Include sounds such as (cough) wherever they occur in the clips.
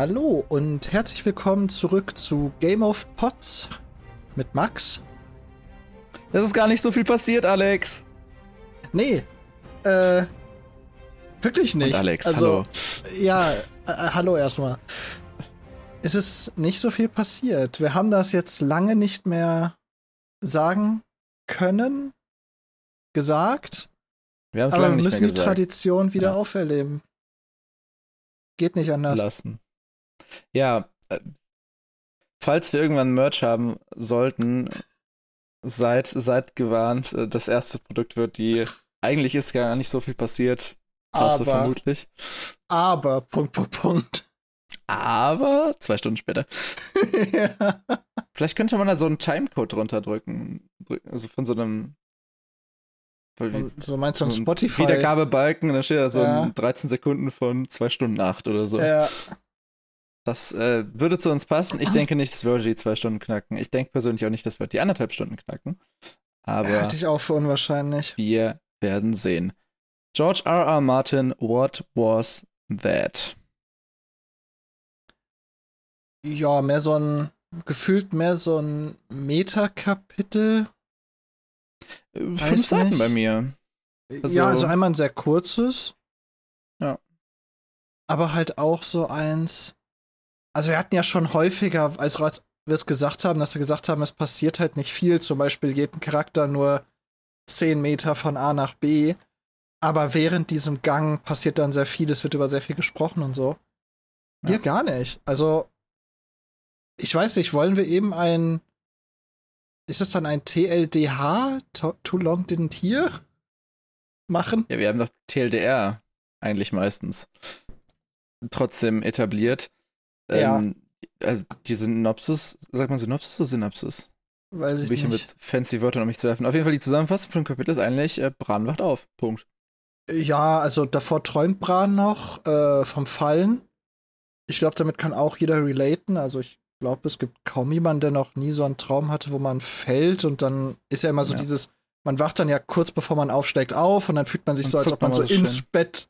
Hallo und herzlich willkommen zurück zu Game of Pots mit Max. Es ist gar nicht so viel passiert, Alex. Nee, äh, wirklich nicht. Und Alex, also, hallo. Ja, äh, hallo erstmal. Es ist nicht so viel passiert. Wir haben das jetzt lange nicht mehr sagen können, gesagt. Wir haben es Aber lange wir nicht müssen mehr die gesagt. Tradition wieder Ja. auferleben. Geht nicht anders. lassen. Ja, äh, falls wir irgendwann Merch haben sollten, seid, seid gewarnt. äh, Das erste Produkt wird die. Eigentlich ist gar nicht so viel passiert. Tasse Aber, vermutlich. aber, Punkt, Punkt, Punkt. Aber zwei Stunden später. (laughs) ja. Vielleicht könnte man da so einen Timecode drunter drücken. Drück- Also von so einem. wie- So meinst du so Spotify? Wiedergabebalken und dann steht da so Ja. ein 13 Sekunden von 2 Stunden 8 oder so. Ja, Das äh, würde zu uns passen. Ich denke nicht, dass wir die zwei Stunden knacken. Ich denke persönlich auch nicht, dass wir die anderthalb Stunden knacken. Aber halte ich auch für unwahrscheinlich. wir werden sehen. George R. R. Martin, what was that? Ja, mehr so ein, gefühlt mehr so ein Metakapitel. Weiß Fünf Seiten nicht. bei mir. Also- ja, also einmal ein sehr kurzes. Ja. Aber halt auch so eins. Also wir hatten ja schon häufiger, als wir es gesagt haben, dass wir gesagt haben, es passiert halt nicht viel. Zum Beispiel geht ein Charakter nur 10 Meter von A nach B. Aber während diesem Gang passiert dann sehr viel, es wird über sehr viel gesprochen und so. Hier Ja. gar nicht. Also, ich weiß nicht, wollen wir eben ein. Ist es dann ein TLDH? To- Too Long Didn't Hear? Machen? Ja, wir haben doch TLDR eigentlich meistens trotzdem etabliert. Ja. Ähm, also die Synopsis, sagt man Synopsis oder Synapsis? Weiß Probier ich ich nicht. mit fancy Wörtern um mich zu werfen. Auf jeden Fall die Zusammenfassung von dem Kapitel ist eigentlich, äh, Bran wacht auf. Punkt. Ja, also davor träumt Bran noch äh, vom Fallen. Ich glaube, damit kann auch jeder relaten. Also ich glaube, es gibt kaum jemanden, der noch nie so einen Traum hatte, wo man fällt und dann ist ja immer so Ja. dieses, man wacht dann ja kurz bevor man aufsteigt auf und dann fühlt man sich Und so, als ob man so so ins. Bett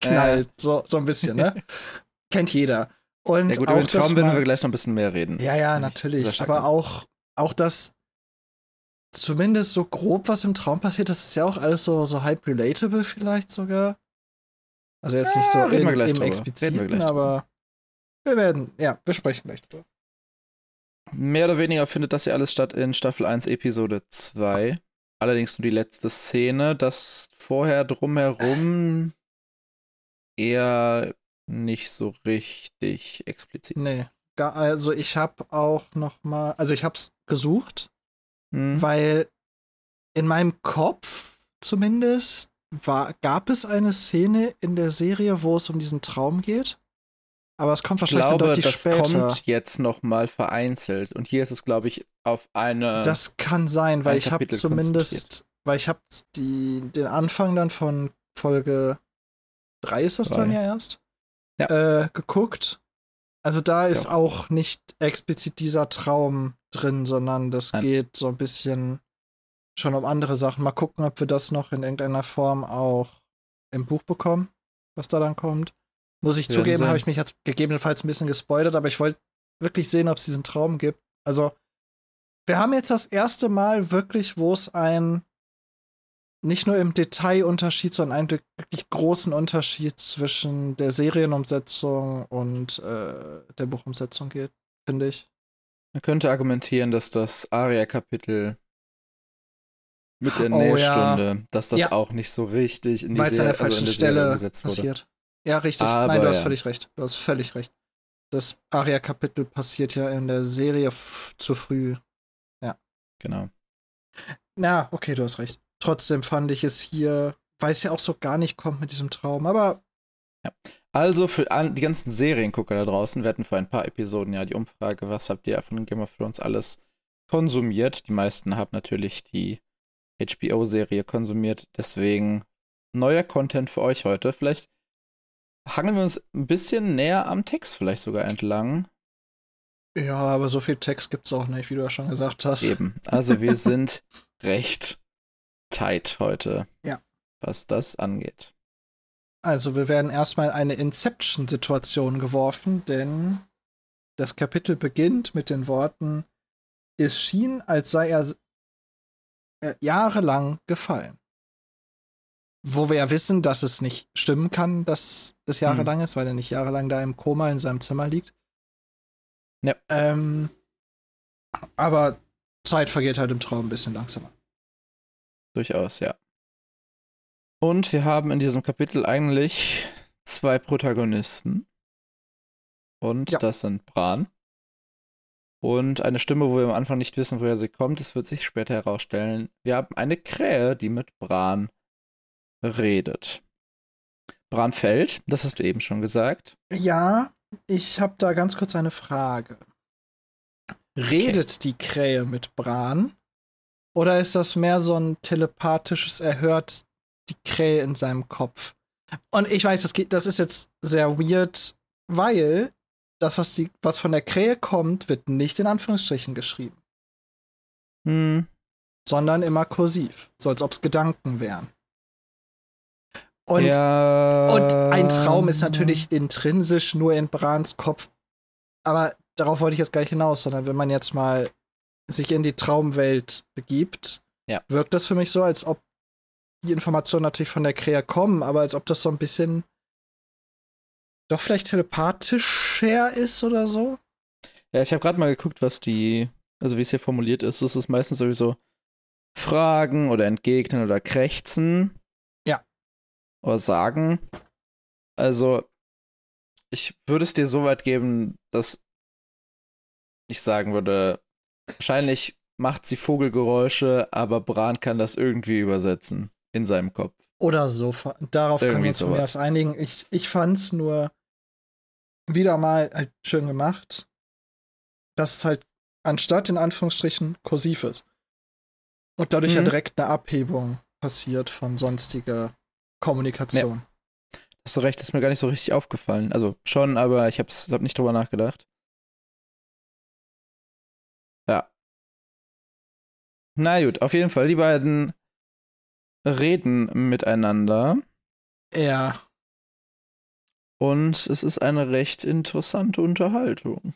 knallt. So, so ein bisschen, ne? (laughs) Kennt jeder. Und Ja gut, auch, über den Traum werden wir gleich noch ein bisschen mehr reden. Ja, ja, natürlich. Aber auch, auch das zumindest so grob, was im Traum passiert, das ist ja auch alles so, so halb relatable vielleicht sogar. Also jetzt nicht so Ja, reden in, im drüber. Reden wir Expliziten, aber wir werden, ja, wir sprechen gleich drüber. Mehr oder weniger findet das ja alles statt in Staffel 1, Episode 2. Allerdings nur die letzte Szene. Das vorher drumherum eher nicht so richtig explizit. Nee, also ich habe auch noch mal, also ich hab's gesucht, Hm. weil in meinem Kopf zumindest war, gab es eine Szene in der Serie, wo es um diesen Traum geht. Aber es kommt Ich wahrscheinlich dann glaube, deutlich das später. kommt jetzt noch mal vereinzelt. Und hier ist es, glaube ich, auf eine. Das kann sein, weil ich habe zumindest, weil ich habe die den Anfang dann von Folge 3 ist das dann Drei. ja erst Ja. Äh, geguckt. Also da ist Ja. auch nicht explizit dieser Traum drin, sondern das Nein. geht so ein bisschen schon um andere Sachen. Mal gucken, ob wir das noch in irgendeiner Form auch im Buch bekommen, was da dann kommt. Muss ich zugeben, habe ich mich jetzt gegebenenfalls ein bisschen gespoilert, aber ich wollte wirklich sehen, ob es diesen Traum gibt. Also, wir haben jetzt das erste Mal wirklich, wo es ein nicht nur im Detailunterschied, sondern einen wirklich großen Unterschied zwischen der Serienumsetzung und äh, der Buchumsetzung geht, finde ich. Man könnte argumentieren, dass das Aria-Kapitel mit der Oh, ja. Nähstunde, dass das Ja. auch nicht so richtig in die Weil es an der falschen also der Stelle passiert. Ja, richtig. Aber Nein, du hast ja. völlig recht. Du hast völlig recht. Das Aria-Kapitel passiert ja in der Serie zu früh. Genau. Na, okay, du hast recht. Trotzdem fand ich es hier, weil es ja auch so gar nicht kommt mit diesem Traum. Aber Also für die ganzen Seriengucker da draußen, wir hatten vor ein paar Episoden ja die Umfrage, was habt ihr von Game of Thrones alles konsumiert? Die meisten haben natürlich die HBO-Serie konsumiert, deswegen neuer Content für euch heute. Vielleicht hangeln wir uns ein bisschen näher am Text vielleicht sogar entlang. ja, aber so viel Text gibt's auch nicht, wie du ja schon gesagt hast. Eben. Also wir (laughs) sind recht tight heute. Ja. Was das angeht. Also wir werden erstmal eine Inception-Situation geworfen, denn das Kapitel beginnt mit den Worten, es schien, als sei er äh, jahrelang gefallen. Wo wir ja wissen, dass es nicht stimmen kann, dass es jahrelang hm. ist, weil er nicht jahrelang da im Koma in seinem Zimmer liegt. Ja. Ähm, aber Zeit vergeht halt im Traum ein bisschen langsamer. Durchaus, ja. Und wir haben in diesem Kapitel eigentlich zwei Protagonisten. Und ja. das sind Bran. Und eine Stimme, wo wir am Anfang nicht wissen, woher sie kommt. Es wird sich später herausstellen. Wir haben eine Krähe, die mit Bran redet. Bran fällt, das hast du eben schon gesagt. Ja, ich habe da ganz kurz eine Frage. Redet okay. die Krähe mit Bran? Oder ist das mehr so ein telepathisches, er hört die Krähe in seinem Kopf? Und ich weiß, das, geht, das ist jetzt sehr weird, weil das, was, die, was von der Krähe kommt, wird nicht in Anführungsstrichen geschrieben. Hm. Sondern immer kursiv. So als ob es Gedanken wären. Und, ja. und ein Traum ist natürlich intrinsisch nur in Brans Kopf. Aber darauf wollte ich jetzt gar nicht hinaus, sondern wenn man jetzt mal sich in die Traumwelt begibt, ja. wirkt das für mich so, als ob die Informationen natürlich von der Krähe kommen, aber als ob das so ein bisschen doch vielleicht telepathisch her ist oder so. Ja, ich habe gerade mal geguckt, was die, also wie es hier formuliert ist. Es ist meistens sowieso Fragen oder entgegnen oder krächzen. Ja. Oder sagen. Also, ich würde es dir so weit geben, dass ich sagen würde, wahrscheinlich macht sie Vogelgeräusche, aber Bran kann das irgendwie übersetzen in seinem Kopf. Oder so. Darauf Irgendwie können wir uns sowas. erst einigen. Ich, ich fand es nur wieder mal halt schön gemacht, dass es halt anstatt in Anführungsstrichen kursiv ist. Und dadurch mhm. ja direkt eine Abhebung passiert von sonstiger Kommunikation. Ja. Hast du recht, ist mir gar nicht so richtig aufgefallen. Also schon, aber ich hab's, hab nicht drüber nachgedacht. Ja. Na gut, auf jeden Fall, die beiden reden miteinander. Ja. Und es ist eine recht interessante Unterhaltung.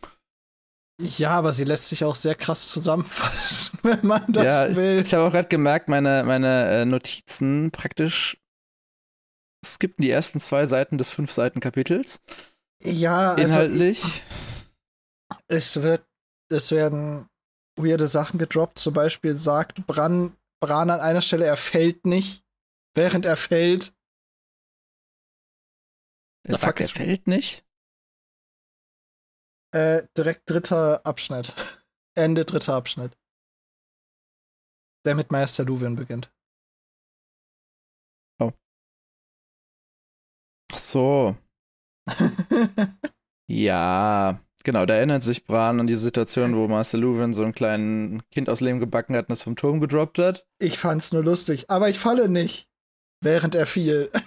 Ja, aber sie lässt sich auch sehr krass zusammenfassen, (laughs) wenn man das ja, will. Ich habe auch gerade gemerkt, meine, meine äh, Notizen praktisch skippen die ersten zwei Seiten des fünf Seiten Kapitels. Ja, also inhaltlich. es wird, es werden weirde Sachen gedroppt. Zum Beispiel sagt Bran Bran an einer Stelle, er fällt nicht, während er fällt. Er Na, sagt, er fällt nicht? Äh, direkt dritter Abschnitt. (laughs) Ende dritter Abschnitt. Der mit Meister Luwin beginnt. Oh. Ach so. (laughs) ja. Genau, da erinnert sich Bran an die Situation, wo Marcel Luwin so ein kleines Kind aus Lehm gebacken hat und es vom Turm gedroppt hat. Ich fand's nur lustig, aber ich falle nicht, während er fiel. (laughs)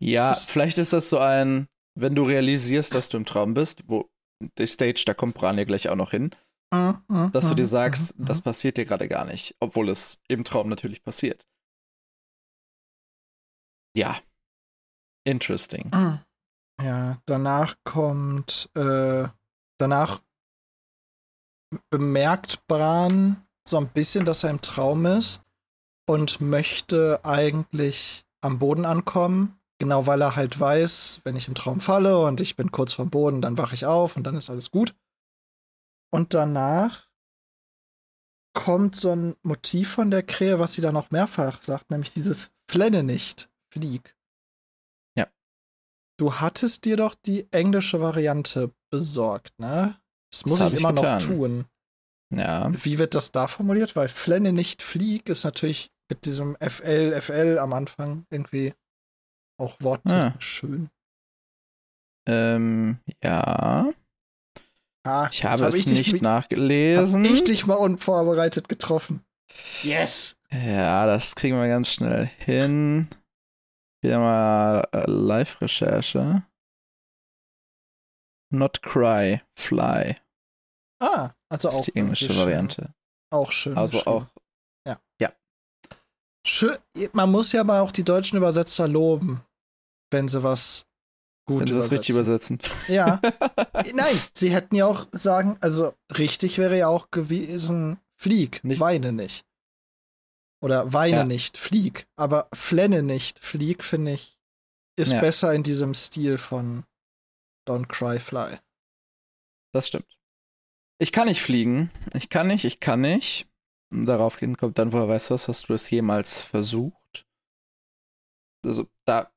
Ja, ist vielleicht ist das so ein, wenn du realisierst, dass du im Traum bist, wo die Stage, da kommt Bran ja gleich auch noch hin, mhm, dass du dir mhm, sagst, mhm, das passiert dir gerade gar nicht, obwohl es im Traum natürlich passiert. Ja. Interesting. Ja, danach kommt, äh, danach bemerkt Bran so ein bisschen, dass er im Traum ist und möchte eigentlich am Boden ankommen. Genau weil er halt weiß, wenn ich im Traum falle und ich bin kurz vom Boden, dann wache ich auf und dann ist alles gut. Und danach kommt so ein Motiv von der Krähe, was sie da noch mehrfach sagt, nämlich dieses Flenne nicht, flieg. Du hattest dir doch die englische Variante besorgt, ne? Das muss das ich immer getan. noch tun. Ja. Wie wird das da formuliert? Weil Flenne nicht flieg ist natürlich mit diesem FL, FL am Anfang irgendwie auch worttechnisch ah. schön. Ähm, ja. Ah, ich habe hab es ich nicht dich, nachgelesen. Hab ich dich mal unvorbereitet getroffen. Yes! Ja, das kriegen wir ganz schnell hin. Hier mal äh, Live-Recherche. Not Cry, Fly. Ah, also das auch. Ist die englische Variante. Auch schön. Also schön. auch. Ja. Ja. Schön. Man muss ja aber auch die deutschen Übersetzer loben. wenn sie was gut Wenn sie was richtig übersetzen. Ja. (laughs) Nein, sie hätten ja auch sagen, also richtig wäre ja auch gewesen, flieg, Nicht- weine nicht. Oder weine Ja. nicht, flieg. Aber flenne nicht, flieg, finde ich, ist Ja. besser in diesem Stil von Don't Cry Fly. Das stimmt. Ich kann nicht fliegen. Ich kann nicht, ich kann nicht. Daraufhin kommt dann, woher weißt du das? Hast du es jemals versucht? Also, da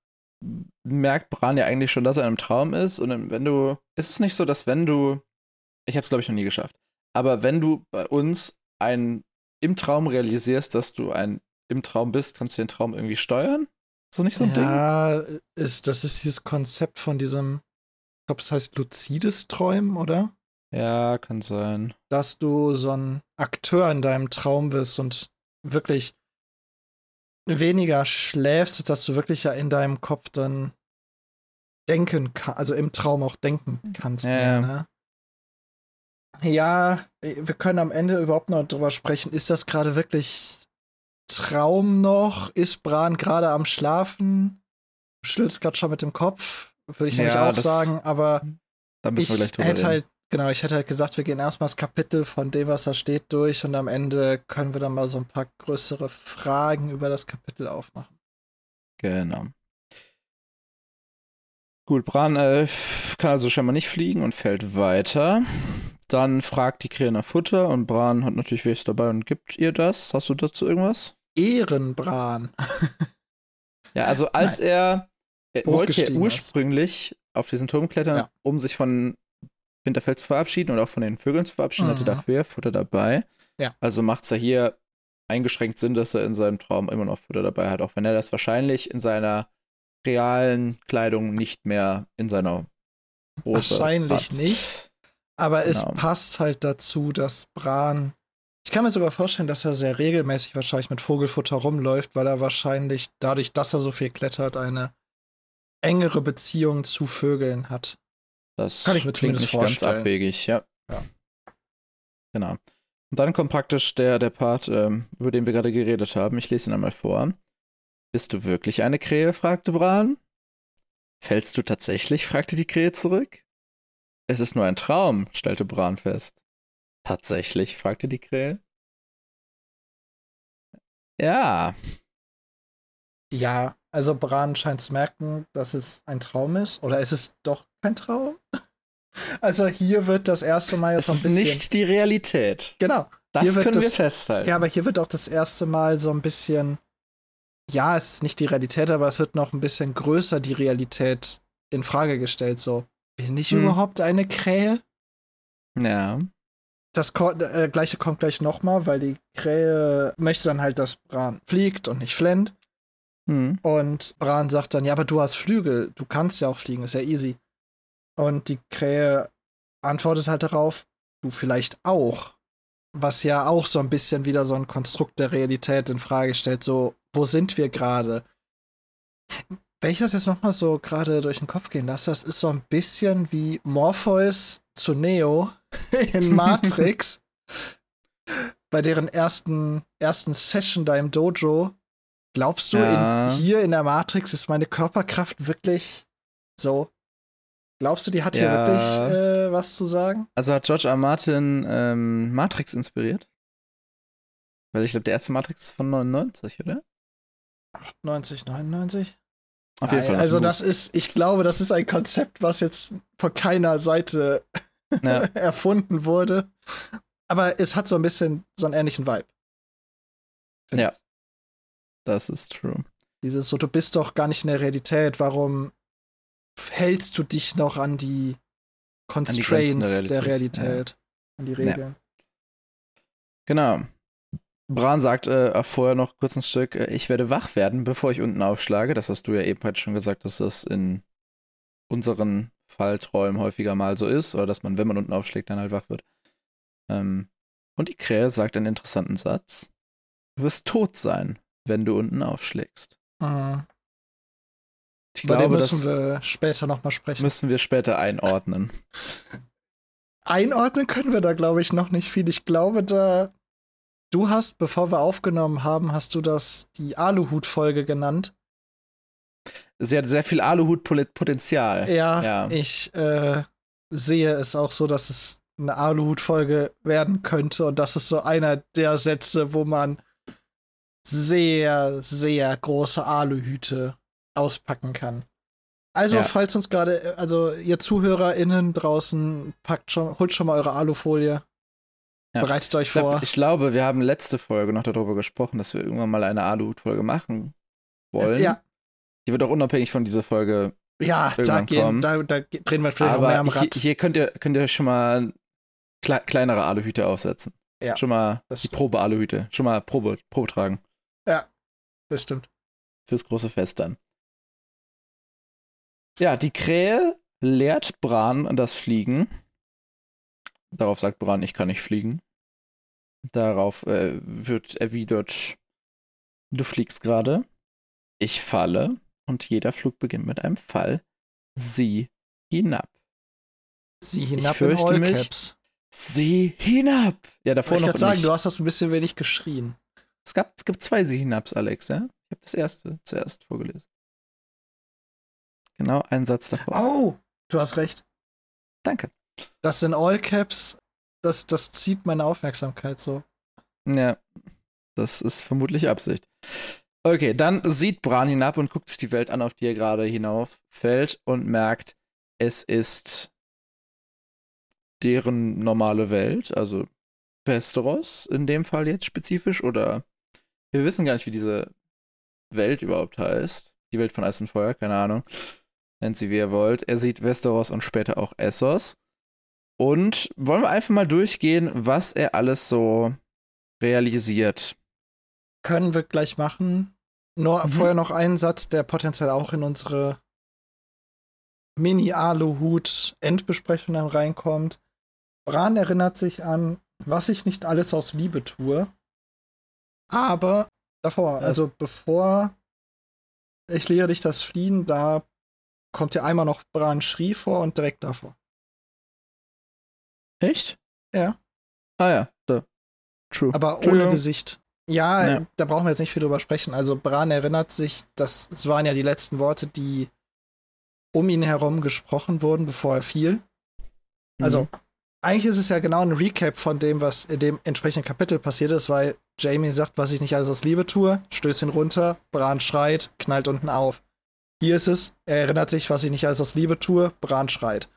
merkt Bran ja eigentlich schon, dass er im Traum ist. Und wenn du. Ist es nicht so, dass wenn du. Ich habe es, glaube ich, noch nie geschafft. Aber wenn du bei uns ein im Traum realisierst, dass du ein im Traum bist, kannst du den Traum irgendwie steuern? Ist das nicht so ein Ding? ja, ist, das ist dieses Konzept von diesem, ich glaube, es heißt luzides Träumen, oder? Ja, kann sein. Dass du so ein Akteur in deinem Traum wirst und wirklich weniger schläfst, dass du wirklich ja in deinem Kopf dann denken kannst, also im Traum auch denken kannst. Ja, mehr, ja. ne? Ja, wir können am Ende überhaupt noch drüber sprechen. Ist das gerade wirklich Traum noch? Ist Bran gerade am Schlafen? Du schüttelst gerade schon mit dem Kopf, würde ich nämlich Ja, auch das- sagen, aber ich wir gleich drüber hätte reden. halt, genau, ich hätte halt gesagt, wir gehen erstmal das Kapitel von dem, was da steht, durch und am Ende können wir dann mal so ein paar größere Fragen über das Kapitel aufmachen. Genau. Gut, Bran äh, kann also scheinbar nicht fliegen und fällt weiter. Dann fragt die Krähe nach Futter und Bran hat natürlich was dabei und gibt ihr das. Hast du dazu irgendwas? Ehrenbran. Ja, also als er, er wollte ja Hochgestiegen ist. ursprünglich auf diesen Turm klettern, Ja. um sich von Winterfell zu verabschieden und auch von den Vögeln zu verabschieden, hatte Mhm. dafür Futter dabei. Ja. Also macht es ja hier eingeschränkt Sinn, dass er in seinem Traum immer noch Futter dabei hat, auch wenn er das wahrscheinlich in seiner realen Kleidung nicht mehr in seiner Hose Wahrscheinlich hat. nicht. Aber es Genau. passt halt dazu, dass Bran. Ich kann mir sogar vorstellen, dass er sehr regelmäßig wahrscheinlich mit Vogelfutter rumläuft, weil er wahrscheinlich dadurch, dass er so viel klettert, eine engere Beziehung zu Vögeln hat. Das Kann ich mir klingt nicht ganz vorstellen. abwegig, ja. Ja. Genau. Und dann kommt praktisch der, der Part, ähm, über den wir gerade geredet haben. Ich lese ihn einmal vor. Bist du wirklich eine Krähe? fragte Bran. Fällst du tatsächlich? fragte die Krähe zurück. Es ist nur ein Traum, stellte Bran fest. Tatsächlich? fragte die Krähe. Ja, Ja, also Bran scheint zu merken, dass es ein Traum ist. Oder ist es doch kein Traum? (laughs) Also hier wird das erste Mal jetzt so ein ist bisschen. nicht die Realität. genau. Das können wir das- festhalten. Ja, aber hier wird auch das erste Mal so ein bisschen. Ja, es ist nicht die Realität, aber es wird noch ein bisschen größer die Realität in Frage gestellt. So, bin ich Hm. überhaupt eine Krähe? ja. Das äh, gleiche kommt gleich nochmal, weil die Krähe möchte dann halt, dass Bran fliegt und nicht flennt. Hm. Und Bran sagt dann, ja, aber du hast Flügel, du kannst ja auch fliegen, ist ja easy. Und die Krähe antwortet halt darauf, du vielleicht auch. Was ja auch so ein bisschen wieder so ein Konstrukt der Realität in Frage stellt, so, wo sind wir gerade? Wenn ich das jetzt nochmal so gerade durch den Kopf gehen lasse, das ist so ein bisschen wie Morpheus zu Neo (laughs) in Matrix. (laughs) bei deren ersten, ersten Session da im Dojo. Glaubst du, Ja. in, hier in der Matrix ist meine Körperkraft wirklich so? Glaubst du, die hat hier Ja. wirklich äh, was zu sagen? Also hat George R. Martin ähm, Matrix inspiriert? Weil ich glaube, der erste Matrix ist von 99, oder? 90, 99? Auf jeden Fall. Also das ist, ich glaube, das ist ein Konzept, was jetzt von keiner Seite. Ja. (laughs) erfunden wurde. Aber es hat so ein bisschen so einen ähnlichen Vibe. Ja. ich. Das ist true. Dieses so, du bist doch gar nicht in der Realität, warum hältst du dich noch an die Grenzen der Constraints der Realität, Realität, an die Regeln? Genau. Bran sagt äh, vorher noch kurz ein Stück, äh, ich werde wach werden, bevor ich unten aufschlage. Das hast du ja eben halt schon gesagt, dass das in unseren Fallträumen häufiger mal so ist, oder dass man, wenn man unten aufschlägt, dann halt wach wird. Ähm, und die Krähe sagt einen interessanten Satz. Du wirst tot sein, wenn du unten aufschlägst. Mhm. Ich Über den glaube, müssen das wir später nochmal sprechen. müssen wir später einordnen. (laughs) Einordnen können wir da, glaube ich, noch nicht viel. Ich glaube, da. Du hast, bevor wir aufgenommen haben, hast du das die Aluhut-Folge genannt. sie hat sehr viel Aluhut-Potenzial. Ja, ja, ich äh, sehe es auch so, dass es eine Aluhut-Folge werden könnte. Und das ist so einer der Sätze, wo man sehr, sehr große Aluhüte auspacken kann. Also, ja. falls uns gerade, also ihr ZuhörerInnen draußen, packt schon, holt schon mal eure Alufolie. Ja. Bereitet euch ich vor. ich glaube, wir haben letzte Folge noch darüber gesprochen, dass wir irgendwann mal eine Aluhut-Folge machen wollen. Ja. Die wird auch unabhängig von dieser Folge. Ja, da, gehen, da, da, drehen wir vielleicht Aber auch mehr am Rad. Hier, hier könnt ihr, könnt ihr schon mal kle kleinere Aluhüte aufsetzen. Ja. Schon mal die Probe-Aluhüte. Schon mal Probe, Probe tragen. Ja, das stimmt. Fürs große Fest dann. Ja, die Krähe lehrt Bran das Fliegen. Darauf sagt Bran, ich kann nicht fliegen. Darauf äh, wird erwidert, du fliegst gerade. Ich falle und jeder Flug beginnt mit einem Fall. Sieh hinab. Sieh hinab ich fürchte in mich. Sieh hinab. Ja, davor ich noch. Ich sagen, du hast das ein bisschen wenig geschrien. Es gab, es gibt zwei Sieh hinaps, Alex, ja? Ich habe das erste zuerst vorgelesen. Genau, einen Satz davor. Oh, du hast recht. Danke. Das sind All Caps, das, das zieht meine Aufmerksamkeit so. Ja, das ist vermutlich Absicht. Okay, dann sieht Bran hinab und guckt sich die Welt an, auf die er gerade hinauffällt und merkt, es ist deren normale Welt, also Westeros in dem Fall jetzt spezifisch, oder wir wissen gar nicht, wie diese Welt überhaupt heißt. Die Welt von Eis und Feuer, keine Ahnung. Nennt sie, wie ihr wollt. Er sieht Westeros und später auch Essos. Und wollen wir einfach mal durchgehen, was er alles so realisiert. Können wir gleich machen. Nur mhm. vorher noch einen Satz, der potenziell auch in unsere Mini-Aluhut-Endbesprechung dann reinkommt. Bran erinnert sich an, was ich nicht alles aus Liebe tue. Aber davor, ja. also bevor ich lehre dich das Fliehen, da kommt ja einmal noch Bran Schrie vor und direkt davor. Echt? Ja. Ah ja, da. True. Aber ohne Gesicht. Ja, ja, da brauchen wir jetzt nicht viel drüber sprechen. Also Bran erinnert sich, dass es waren ja die letzten Worte, die um ihn herum gesprochen wurden, bevor er fiel. Also mhm eigentlich ist es ja genau ein Recap von dem, was in dem entsprechenden Kapitel passiert ist, weil Jamie sagt, was ich nicht alles aus Liebe tue, stößt ihn runter, Bran schreit, knallt unten auf. Hier ist es, er erinnert sich, was ich nicht alles aus Liebe tue, Bran schreit.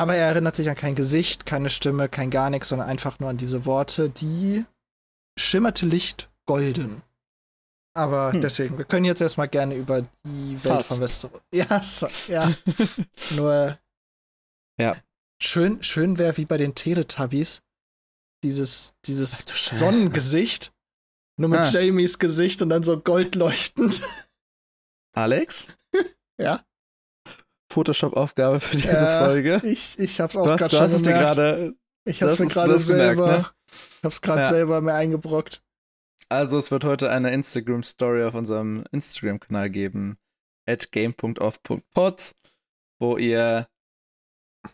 Aber er erinnert sich an kein Gesicht, keine Stimme, kein gar nichts, sondern einfach nur an diese Worte, die schimmerte Licht golden. Aber hm. deswegen, wir können jetzt erstmal gerne über die Sass. Welt von Westeros. Ja, so, ja. (laughs) nur. Ja. Schön, schön wäre wie bei den Teletubbies dieses, dieses Sonnengesicht. Nur mit ah. Jamies Gesicht und dann so goldleuchtend. Alex? (laughs) ja. Photoshop-Aufgabe für diese äh, Folge. Ich, ich hab's auch gerade schon hast gemerkt. Grade, ich hab's mir gerade selber, gemerkt, ne? ich hab's gerade ja. selber mir eingebrockt. Also es wird heute eine Instagram-Story auf unserem Instagram-Kanal geben, at game.off.pods, wo ihr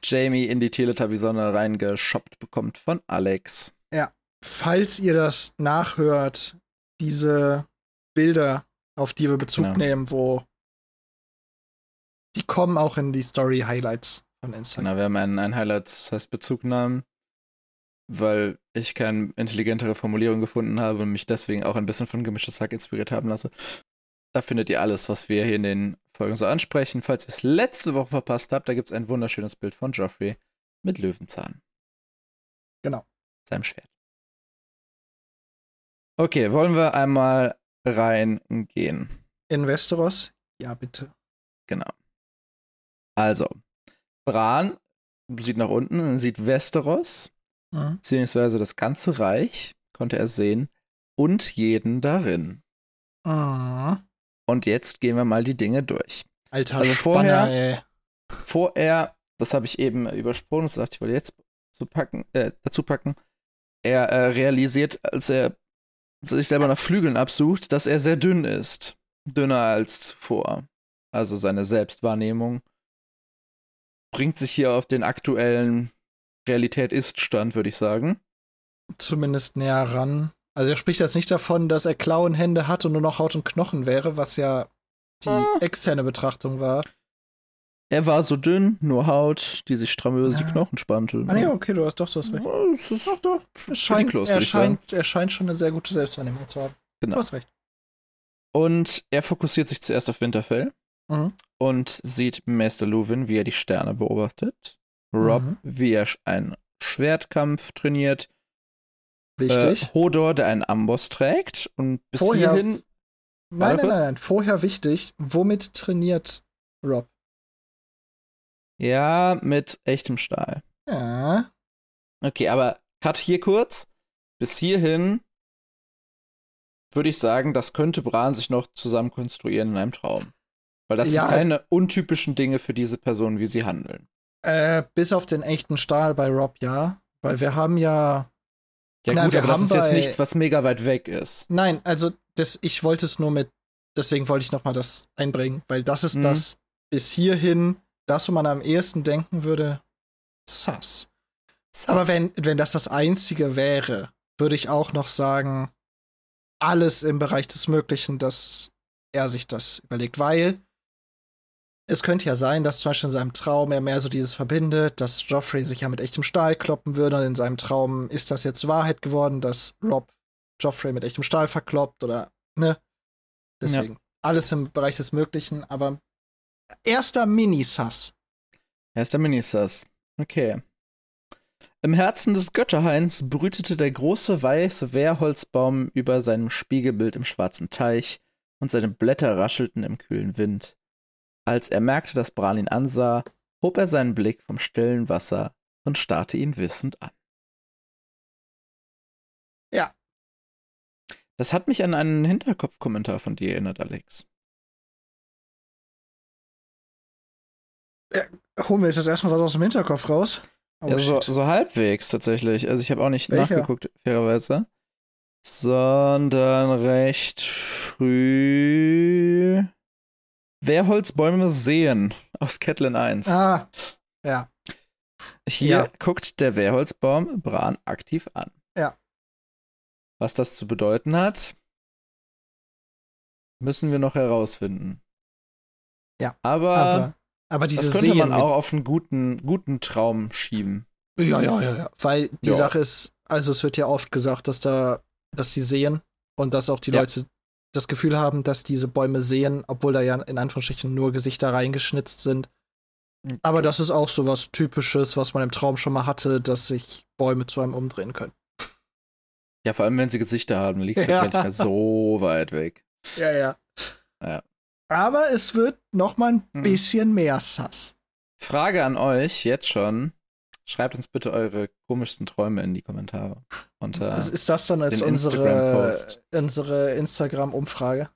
Jamie in die Teletubby-Sonne reingeschoppt bekommt von Alex. Ja. Falls ihr das nachhört, diese Bilder, auf die wir Bezug genau. nehmen, wo die kommen auch in die Story-Highlights von Instagram. Genau, wir haben ein, ein Highlight, das heißt Bezugnahmen, weil ich keine intelligentere Formulierung gefunden habe und mich deswegen auch ein bisschen von gemischtes Hack inspiriert haben lasse. Da findet ihr alles, was wir hier in den Folgen so ansprechen. Falls ihr es letzte Woche verpasst habt, da gibt es ein wunderschönes Bild von Joffrey mit Löwenzahn. Genau. Seinem Schwert. Okay, wollen wir einmal reingehen? In Westeros? Ja, bitte. Genau. Also, Bran sieht nach unten, sieht Westeros, mhm. beziehungsweise das ganze Reich, konnte er sehen, und jeden darin. Mhm. Und jetzt gehen wir mal die Dinge durch. Alter, also vorher, ey. vorher, das habe ich eben übersprungen, das dachte ich wollte jetzt zu packen, äh, dazu packen. Er äh, realisiert, als er sich selber nach Flügeln absucht, dass er sehr dünn ist. Dünner als zuvor. Also seine Selbstwahrnehmung bringt sich hier auf den aktuellen Realität ist Stand, würde ich sagen. Zumindest näher ran. Also er spricht jetzt nicht davon, dass er Klauenhände hat und nur noch Haut und Knochen wäre, was ja die Ah. externe Betrachtung war. Er war so dünn, nur Haut, die sich stramm über die Ja. Knochen spannte. Ah, nee, okay, du hast doch, du hast recht. Ja, es ist Doch, doch. Er scheint, close, er, scheint, er scheint schon eine sehr gute Selbstwahrnehmung zu haben. Genau. Du hast recht. Und er fokussiert sich zuerst auf Winterfell Mhm. und sieht Meister Luwin, wie er die Sterne beobachtet. Rob, Mhm. wie er einen Schwertkampf trainiert. Wichtig. Äh, Hodor, der einen Amboss trägt. Und bis Vorher- hierhin. nein, nein, nein, nein. Vorher wichtig. Womit trainiert Rob? Ja, mit echtem Stahl. Ja. Okay, aber Cut hier kurz. Bis hierhin würde ich sagen, das könnte Bran sich noch zusammen konstruieren in einem Traum. Weil das Ja. sind keine untypischen Dinge für diese Person, wie sie handeln. Äh, bis auf den echten Stahl bei Rob, ja. Weil wir haben ja. Ja Na, gut, wir aber das haben ist jetzt nichts, was mega weit weg ist. Nein, also das, ich wollte es nur mit. Deswegen wollte ich noch mal das einbringen, weil das ist Mhm. das bis hierhin, das, wo man am ehesten denken würde, sass. Aber wenn, wenn das das Einzige wäre, würde ich auch noch sagen, alles im Bereich des Möglichen, dass er sich das überlegt, weil es könnte ja sein, dass zum Beispiel in seinem Traum er mehr so dieses verbindet, dass Joffrey sich ja mit echtem Stahl kloppen würde und in seinem Traum ist das jetzt Wahrheit geworden, dass Rob Joffrey mit echtem Stahl verkloppt oder, ne? Deswegen, alles im Bereich des Möglichen, aber erster Mini-Sass. Er ist der Minisas. Okay. Im Herzen des Götterhains brütete der große weiße Wehrholzbaum über seinem Spiegelbild im schwarzen Teich und seine Blätter raschelten im kühlen Wind. Als er merkte, dass Bran ihn ansah, hob er seinen Blick vom stillen Wasser und starrte ihn wissend an. Ja. Das hat mich an einen Hinterkopfkommentar von dir erinnert, Alex. Holen wir jetzt erstmal was aus dem Hinterkopf raus. Oh, ja, so, so halbwegs tatsächlich. Also ich habe auch nicht Welcher? nachgeguckt, fairerweise. Sondern recht früh. Wehrholzbäume sehen aus Catelyn 1. Ah, ja. Hier ja. guckt der Wehrholzbaum Bran aktiv an. Ja. Was das zu bedeuten hat, müssen wir noch herausfinden. Ja, Aber, Aber, aber diese das könnte man auch auf einen guten, guten Traum schieben. Ja, ja, ja, ja. Weil die Ja. Sache ist, also es wird ja oft gesagt, dass da, dass sie sehen und dass auch die Ja. Leute das Gefühl haben, dass diese Bäume sehen, obwohl da ja in Anführungsstrichen nur Gesichter reingeschnitzt sind. Mhm. Aber das ist auch so was Typisches, was man im Traum schon mal hatte, dass sich Bäume zu einem umdrehen können. Ja, vor allem wenn sie Gesichter haben, liegt es Ja. ja. nicht mehr so weit weg. Ja, ja. Ja. Aber es wird noch mal ein Mhm. bisschen mehr Sass. Frage an euch jetzt schon. Schreibt uns bitte eure komischsten Träume in die Kommentare. Unter Also ist das dann den unsere, Instagram-Post. unsere Instagram-Umfrage?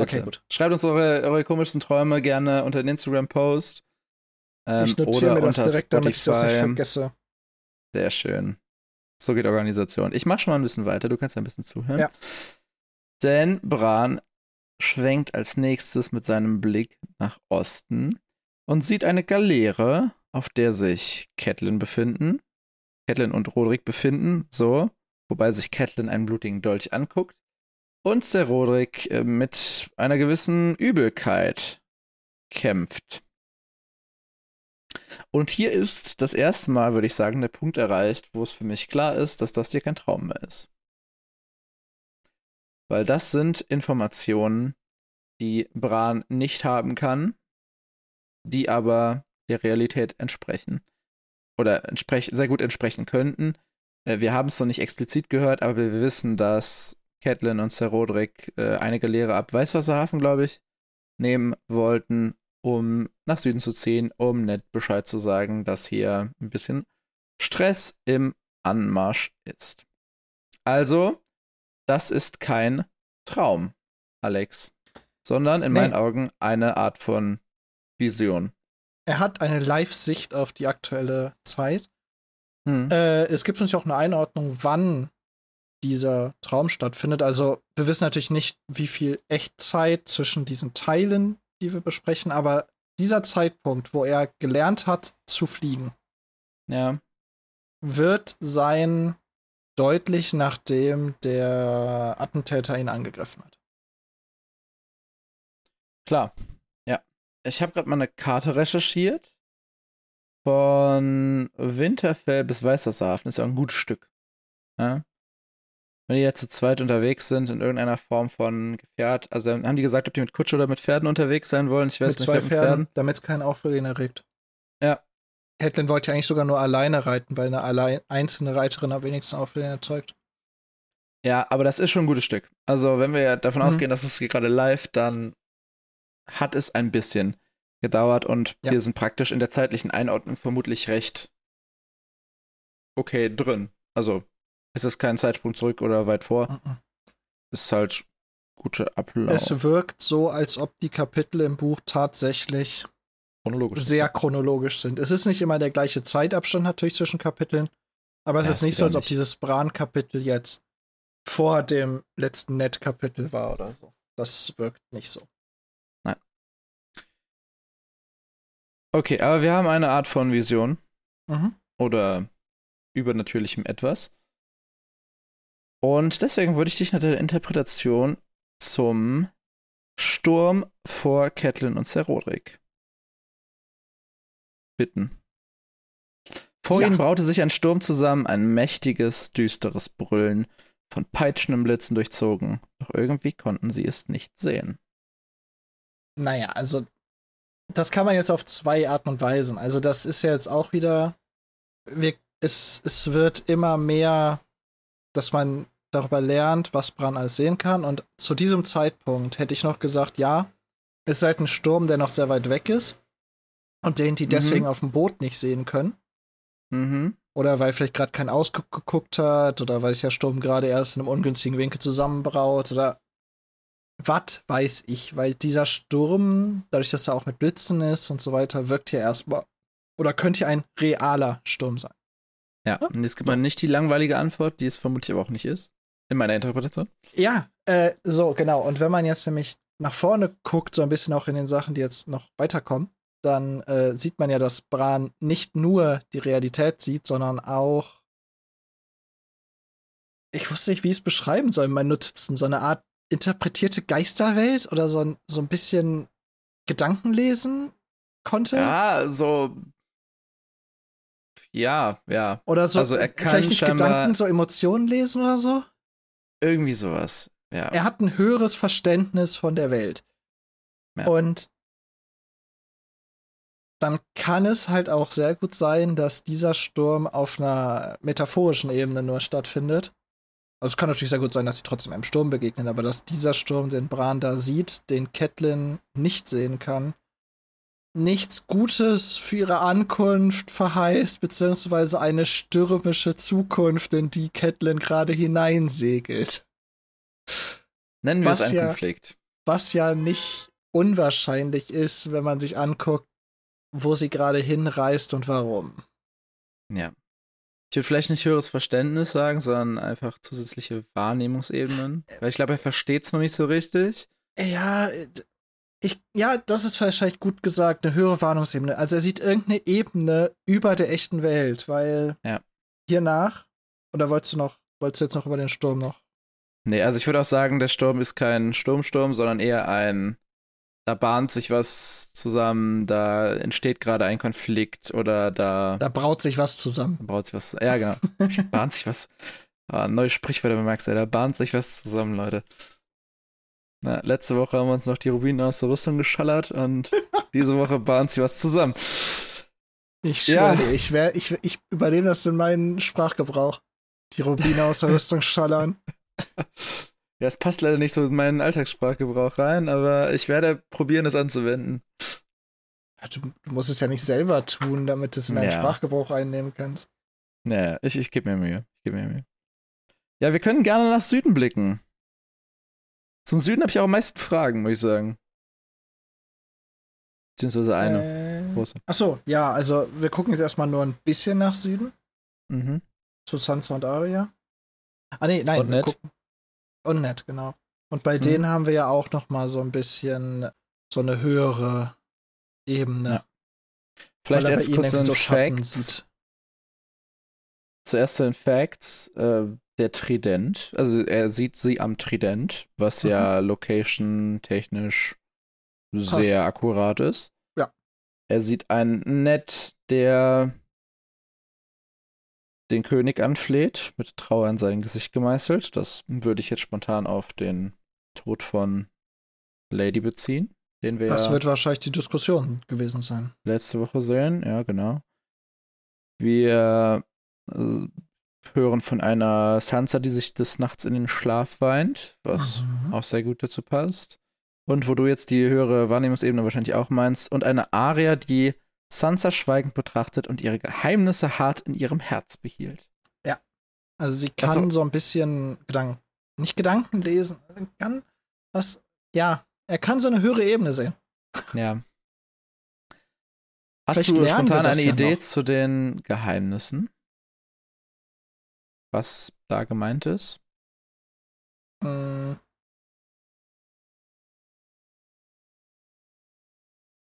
Okay, gut. Schreibt uns eure, eure komischsten Träume gerne unter den Instagram-Post. Ähm, ich notiere mir das direkt, damit ich das nicht Spotify. vergesse. Sehr schön. So geht Organisation. Ich mach schon mal ein bisschen weiter, du kannst ein bisschen zuhören. Ja. Denn Bran schwenkt als nächstes mit seinem Blick nach Osten und sieht eine Galeere, auf der sich Catelyn befinden. Catelyn und Roderick befinden, so. Wobei sich Catelyn einen blutigen Dolch anguckt. Und der Roderick äh, mit einer gewissen Übelkeit kämpft. Und hier ist das erste Mal, würde ich sagen, der Punkt erreicht, wo es für mich klar ist, dass das hier kein Traum mehr ist. Weil das sind Informationen, die Bran nicht haben kann, die aber der Realität entsprechen. Oder entsprech sehr gut entsprechen könnten. Äh, wir haben es noch nicht explizit gehört, aber wir wissen, dass Catelyn und Sir Roderick äh, eine Galeere ab Weißwasserhafen, glaube ich, nehmen wollten, um nach Süden zu ziehen, um nett Bescheid zu sagen, dass hier ein bisschen Stress im Anmarsch ist. Also, das ist kein Traum, Alex, sondern in Nee. meinen Augen eine Art von Vision. Er hat eine Live-Sicht auf die aktuelle Zeit. Hm. Äh, es gibt uns ja auch eine Einordnung, wann dieser Traum stattfindet. Also, wir wissen natürlich nicht, wie viel Echtzeit zwischen diesen Teilen, die wir besprechen, aber dieser Zeitpunkt, wo er gelernt hat zu fliegen, Ja, wird sein deutlich nachdem der Attentäter ihn angegriffen hat. Klar. Ich habe gerade mal eine Karte recherchiert. Von Winterfell bis Weißwasserhafen ist ja ein gutes Stück. Ja? Wenn die jetzt zu zweit unterwegs sind in irgendeiner Form von Gefährt, also haben die gesagt, ob die mit Kutsche oder mit Pferden unterwegs sein wollen? Ich weiß mit nicht, zwei mit Pferden, Pferden. damit es keinen Aufruhr erregt. Ja. Catelyn wollte ja eigentlich sogar nur alleine reiten, weil eine allein, einzelne Reiterin am wenigsten Aufruhr erzeugt. Ja, aber das ist schon ein gutes Stück. Also, wenn wir davon Mhm. ausgehen, dass es hier gerade live, dann hat es ein bisschen gedauert und Ja. wir sind praktisch in der zeitlichen Einordnung vermutlich recht okay drin. Also, es ist kein Zeitsprung zurück oder weit vor. Mhm. Es ist halt gute Ablauf. Es wirkt so, als ob die Kapitel im Buch tatsächlich chronologisch. sehr chronologisch sind. Es ist nicht immer der gleiche Zeitabstand natürlich zwischen Kapiteln, aber es Ja, ist nicht so, als ob nicht. dieses Bran-Kapitel jetzt vor dem letzten Net-Kapitel war oder so. Das wirkt nicht so. Okay, aber wir haben eine Art von Vision Mhm. oder übernatürlichem Etwas. Und deswegen würde ich dich nach der Interpretation zum Sturm vor Catelyn und Ser Roderick bitten. Vor Ja. ihnen braute sich ein Sturm zusammen, ein mächtiges, düsteres Brüllen, von peitschenden Blitzen durchzogen. Doch irgendwie konnten sie es nicht sehen. Naja, also das kann man jetzt auf zwei Arten und Weisen. Also das ist ja jetzt auch wieder, wir, es, es wird immer mehr, dass man darüber lernt, was Bran alles sehen kann. Und zu diesem Zeitpunkt hätte ich noch gesagt, ja, es ist halt ein Sturm, der noch sehr weit weg ist und den die Mhm. deswegen auf dem Boot nicht sehen können. Mhm. Oder weil vielleicht gerade kein Ausguck geguckt hat oder weil sich der Sturm gerade erst in einem ungünstigen Winkel zusammenbraut oder was weiß ich, weil dieser Sturm, dadurch, dass er auch mit Blitzen ist und so weiter, wirkt hier erstmal oder könnte hier ein realer Sturm sein. Ja, und jetzt gibt man nicht die langweilige Antwort, die es vermutlich aber auch nicht ist. In meiner Interpretation. Ja, äh, so, genau. Und wenn man jetzt nämlich nach vorne guckt, so ein bisschen auch in den Sachen, die jetzt noch weiterkommen, dann äh, sieht man ja, dass Bran nicht nur die Realität sieht, sondern auch. Ich wusste nicht, wie ich es beschreiben soll in meinen Notizen. So eine Art interpretierte Geisterwelt oder so ein, so ein bisschen Gedanken lesen konnte. Ja, so. Ja, ja. Oder so, also er kann vielleicht nicht Gedanken, so Emotionen lesen oder so. Irgendwie sowas. Ja. Er hat ein höheres Verständnis von der Welt. Ja. Und dann kann es halt auch sehr gut sein, dass dieser Sturm auf einer metaphorischen Ebene nur stattfindet. Also es kann natürlich sehr gut sein, dass sie trotzdem einem Sturm begegnen, aber dass dieser Sturm, den Bran da sieht, den Catelyn nicht sehen kann, nichts Gutes für ihre Ankunft verheißt, beziehungsweise eine stürmische Zukunft, in die Catelyn gerade hineinsegelt. Nennen wir es was einen ja- Konflikt. was ja nicht unwahrscheinlich ist, wenn man sich anguckt, wo sie gerade hinreist und warum. Ja. Ich würde vielleicht nicht höheres Verständnis sagen, sondern einfach zusätzliche Wahrnehmungsebenen. Weil ich glaube, er versteht es noch nicht so richtig. Ja, ich, ja, das ist wahrscheinlich gut gesagt, eine höhere Warnungsebene. Also er sieht irgendeine Ebene über der echten Welt, weil Ja. hiernach, oder wolltest du noch, wolltest du jetzt noch über den Sturm noch? Nee, also ich würde auch sagen, der Sturm ist kein Sturmsturm, sondern eher ein, da bahnt sich was zusammen, da entsteht gerade ein Konflikt oder da, Da braut sich was zusammen. braut sich was. Ja, genau. (laughs) bahnt sich was. Ah, neues Sprichwort, merkst du, da bahnt sich was zusammen, Leute. Na, letzte Woche haben wir uns noch die Rubinen aus der Rüstung geschallert und (laughs) diese Woche bahnt sich was zusammen. Ich Ja. schwöre dir, ich, wär, ich, ich übernehme das in meinen Sprachgebrauch. Die Rubine aus der Rüstung schallern. (laughs) Ja, es passt leider nicht so in meinen Alltagssprachgebrauch rein, aber ich werde probieren, es anzuwenden. Ja, Du, du musst es ja nicht selber tun, damit du es in deinen Ja. Sprachgebrauch einnehmen kannst. Naja, ich, ich gebe mir Mühe. Ich gebe mir Mühe. Ja, wir können gerne nach Süden blicken. Zum Süden habe ich auch am meisten Fragen, muss ich sagen. Beziehungsweise eine Äh, große. Achso, ja, also wir gucken jetzt erstmal nur ein bisschen nach Süden. Mhm. Zu Sansa und Arya. Ah, nee, nein. Und wir Ned. gucken- Und Ned, genau. Und bei Mhm. denen haben wir ja auch noch mal so ein bisschen so eine höhere Ebene. Ja. Vielleicht jetzt kurz zu den so Facts. Zuerst zu den Facts. Äh, der Trident. Also er sieht sie am Trident, was Mhm. ja location-technisch sehr akkurat ist. Ja. Er sieht einen Ned, der den König anfleht, mit Trauer in sein Gesicht gemeißelt. Das würde ich jetzt spontan auf den Tod von Lady beziehen, den wir Das ja wird wahrscheinlich die Diskussion gewesen sein. letzte Woche sehen. Ja, genau. Wir äh, hören von einer Sansa, die sich des Nachts in den Schlaf weint, was Mhm. auch sehr gut dazu passt. Und wo du jetzt die höhere Wahrnehmungsebene wahrscheinlich auch meinst. Und eine Aria, die Sansa schweigend betrachtet und ihre Geheimnisse hart in ihrem Herz behielt. Also sie Ach kann so. so ein bisschen Gedanken, nicht Gedanken lesen, kann was, ja, er kann so eine höhere Ebene sehen. Ja. (laughs) Hast Vielleicht du spontan eine ja Idee noch. zu den Geheimnissen? Was da gemeint ist? Mm.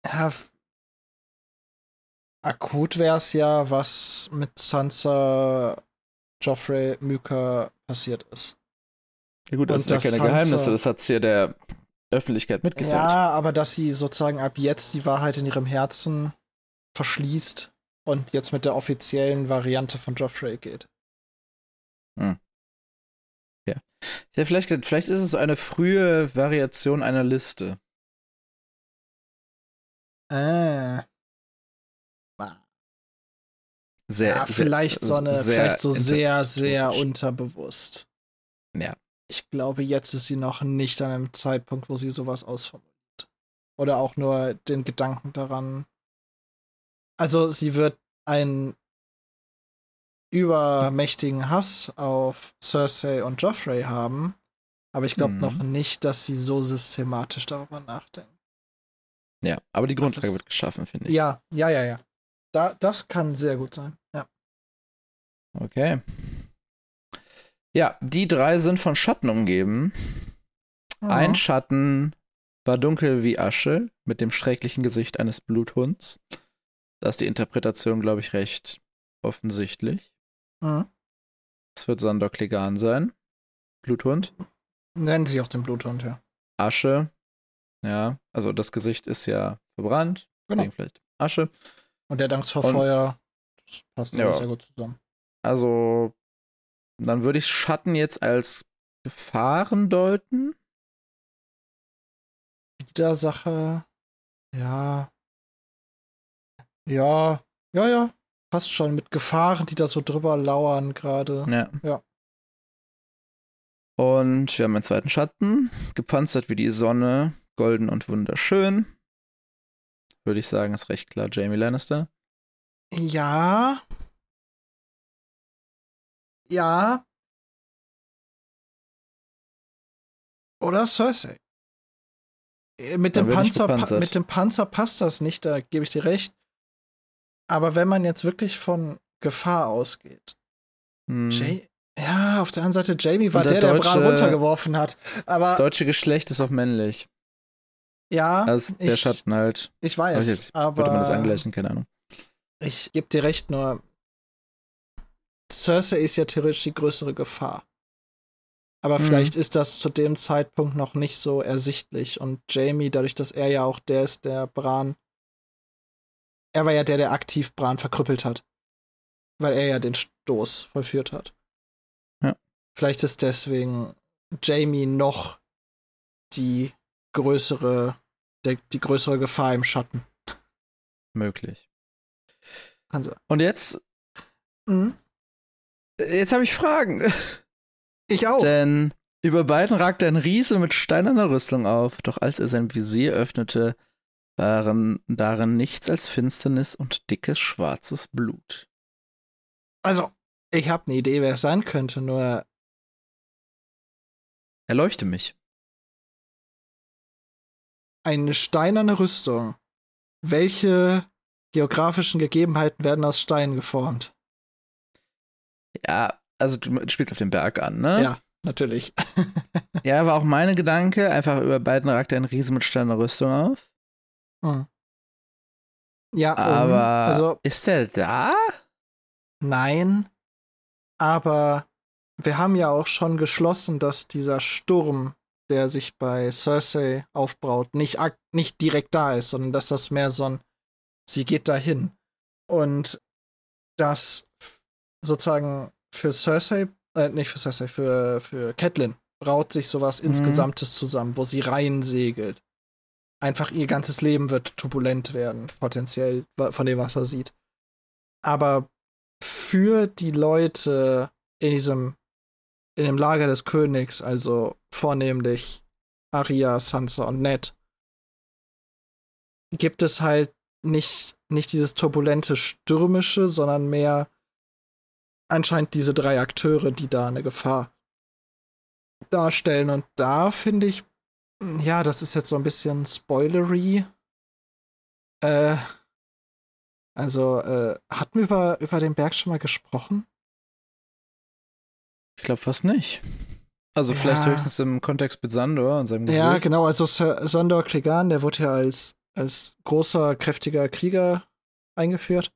Ja, akut wäre es ja, was mit Sansa, Joffrey, Myka passiert ist. Ja gut, das Und sind ja ja keine keine Geheimnisse, Sansa- das hat sie ja der Öffentlichkeit mitgeteilt. Ja, aber dass sie sozusagen ab jetzt die Wahrheit in ihrem Herzen verschließt und jetzt mit der offiziellen Variante von Joffrey geht. Ja, vielleicht, vielleicht ist es so eine frühe Variation einer Liste. Äh. Sehr, Ja, sehr- vielleicht so eine, sehr vielleicht so sehr, sehr unterbewusst. Ja. Ich glaube, jetzt ist sie noch nicht an einem Zeitpunkt, wo sie sowas ausformuliert. Oder auch nur den Gedanken daran. Also sie wird einen übermächtigen Hass auf Cersei und Joffrey haben, aber ich glaube Mhm. noch nicht, dass sie so systematisch darüber nachdenkt. Ja, aber die Grundlage wird geschaffen, finde ich. Ja, ja, ja, ja. Da, das kann sehr gut sein. Ja. Okay. Ja, die drei sind von Schatten umgeben. Ein Schatten war dunkel wie Asche, mit dem schrecklichen Gesicht eines Bluthunds. Da ist die Interpretation, glaube ich, recht offensichtlich. Mhm. Es wird Sandor Clegane sein. Bluthund. Nennen sie auch den Bluthund, ja. Asche. Ja, also das Gesicht ist ja verbrannt. Genau. Vielleicht Asche. Und der Angst vor Und- Feuer. Das passt Ja. sehr gut zusammen. Also, dann würde ich Schatten jetzt als Gefahren deuten. Widersacher. Ja. Ja. Ja, ja. Passt schon mit Gefahren, die da so drüber lauern gerade. Ja. Ja. Und wir haben einen zweiten Schatten, gepanzert wie die Sonne, golden und wunderschön. Würde ich sagen, ist recht klar Jamie Lannister. Ja. Ja. Oder Cersei. Äh, Mit dem, Panzer, pa mit dem Panzer passt das nicht, da gebe ich dir recht. Aber wenn man jetzt wirklich von Gefahr ausgeht, Hm. Ja, auf der anderen Seite, Jamie war der, der der Bran runtergeworfen hat. Das Aber deutsche Geschlecht ist auch männlich. Ja, Also der ich, Schatten halt. ich Weiß weiß, jetzt, aber Würde man das angleichen? Keine Ahnung. ich gebe dir recht, nur Cersei ist ja theoretisch die größere Gefahr. Aber Mhm. vielleicht ist das zu dem Zeitpunkt noch nicht so ersichtlich. Und Jamie, dadurch, dass er ja auch der ist, der Bran. Er war ja der, der aktiv Bran verkrüppelt hat. Weil er ja den Stoß vollführt hat. Ja. Vielleicht ist deswegen Jamie noch die größere, der, die größere Gefahr im Schatten. Möglich. Kann sein. Und jetzt, Mhm. jetzt habe ich Fragen. Ich auch. Denn über beiden ragte ein Riese mit steinerner Rüstung auf, doch als er sein Visier öffnete, waren darin nichts als Finsternis und dickes schwarzes Blut. Also, ich habe eine Idee, wer es sein könnte, nur Erleuchte mich. Eine steinerne Rüstung. Welche geografischen Gegebenheiten werden aus Stein geformt? Ja, also du spielst auf den Berg an, ne? Ja, natürlich. (laughs) Ja, war auch meine Gedanke. Einfach über beiden ragte ein Riese mit steinerner Rüstung auf. Hm. Ja, um, Aber also ist der da? nein, aber wir haben ja auch schon geschlossen, dass dieser Sturm, der sich bei Cersei aufbraut, nicht, nicht direkt da ist, sondern dass das mehr so ein, sie geht dahin. Und dass sozusagen für Cersei, äh, nicht für Cersei, für, für Catelyn braut sich sowas mhm. Insgesamtes zusammen, wo sie rein segelt. Einfach ihr ganzes Leben wird turbulent werden, potenziell, von dem, was er sieht. Aber für die Leute in diesem, in dem Lager des Königs, also vornehmlich Arya, Sansa und Ned, gibt es halt nicht, nicht dieses turbulente, stürmische, sondern mehr anscheinend diese drei Akteure, die da eine Gefahr darstellen. Und da finde ich, ja, das ist jetzt so ein bisschen spoilery. Äh, also, äh, hatten wir über, über den Berg schon mal gesprochen? Ich glaube fast nicht. Also ja. vielleicht höchstens im Kontext mit Sandor und seinem Gesicht. Ja, genau, also Sandor Klegan, der wurde ja als, als großer, kräftiger Krieger eingeführt.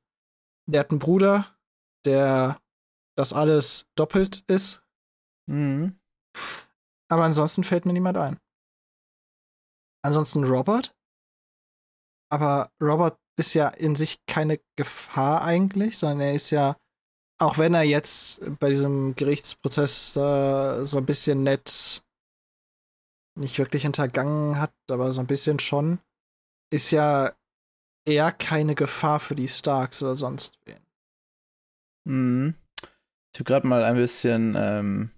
Der hat einen Bruder, der das alles doppelt ist. Mhm. Aber ansonsten fällt mir niemand ein. Ansonsten Robert. Aber Robert ist ja in sich keine Gefahr eigentlich, sondern er ist ja, auch wenn er jetzt bei diesem Gerichtsprozess da so ein bisschen nett nicht wirklich hintergangen hat, aber so ein bisschen schon, ist ja eher keine Gefahr für die Starks oder sonst wen. Mhm. Ich habe gerade mal ein bisschen ähm,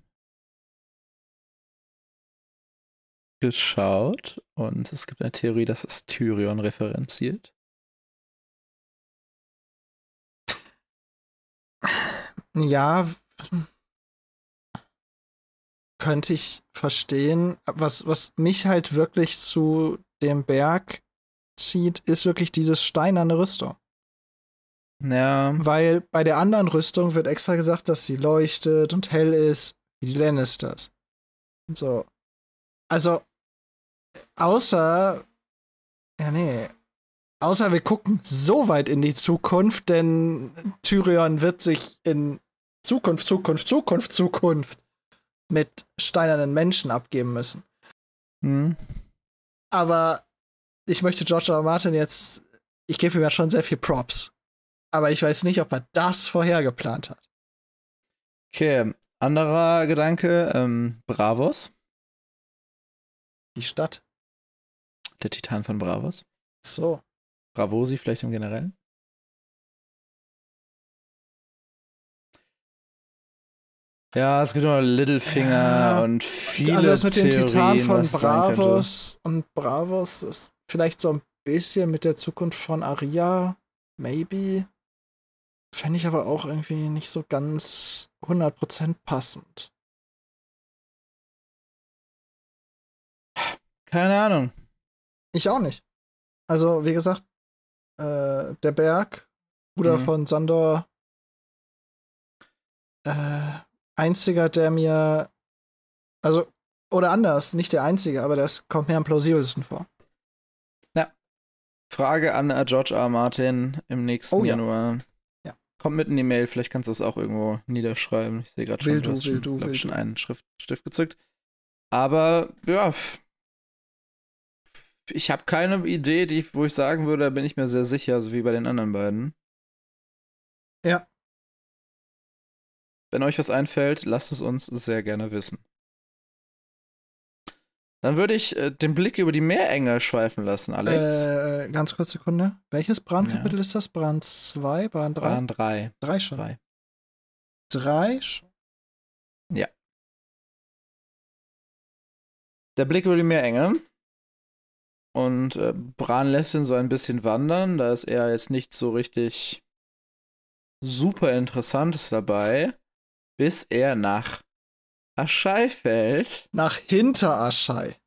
geschaut und es gibt eine Theorie, dass es Tyrion referenziert. Ja, könnte ich verstehen. Was, was mich halt wirklich zu dem Berg zieht, ist wirklich dieses steinerne Rüstung. Ja. Weil bei der anderen Rüstung wird extra gesagt, dass sie leuchtet und hell ist, wie die Lannisters. So. Also, außer. Ja, nee. Außer wir gucken so weit in die Zukunft, denn Tyrion wird sich in Zukunft, Zukunft, Zukunft, Zukunft mit steinernen Menschen abgeben müssen. Mhm. Aber ich möchte George R. Martin jetzt, ich gebe ihm ja schon sehr viel Props aber ich weiß nicht, ob er das vorher geplant hat. Okay, anderer Gedanke, ähm, Bravos. Die Stadt. Der Titan von Bravos. So. Bravosi vielleicht im Generellen? Ja, es gibt noch Littlefinger ja, und viele Also das mit dem Titan von Bravos und Bravos ist vielleicht so ein bisschen mit der Zukunft von Aria, maybe. Fände ich aber auch irgendwie nicht so ganz 100% passend. Keine Ahnung. Ich auch nicht. Also, wie gesagt, äh, der Berg, Bruder mhm. von Sandor, äh, einziger, der mir, also, oder anders, nicht der einzige, aber das kommt mir am plausibelsten vor. Ja. Frage an äh, George R. Martin im nächsten oh, Januar. Ja. Kommt mit in die Mail, vielleicht kannst du es auch irgendwo niederschreiben. Ich sehe gerade schon, du, hast schon, du, glaub, schon einen Schrift, Stift gezückt. Aber ja, ich habe keine Idee, die, wo ich sagen würde, da bin ich mir sehr sicher, so wie bei den anderen beiden. Ja. Wenn euch was einfällt, lasst es uns sehr gerne wissen. Dann würde ich äh, den Blick über die Meerenge schweifen lassen, Alex. Äh, ganz kurze Sekunde. Welches Brandkapitel ja. ist das? Brand 2? Brand 3? Brand 3. 3 schon. 3. 3 schon. Ja. Der Blick über die Meerenge. Und äh, Bran lässt ihn so ein bisschen wandern. Da ist er jetzt nicht so richtig super Interessantes dabei, bis er nach Aschei fällt. Nach hinter Aschei.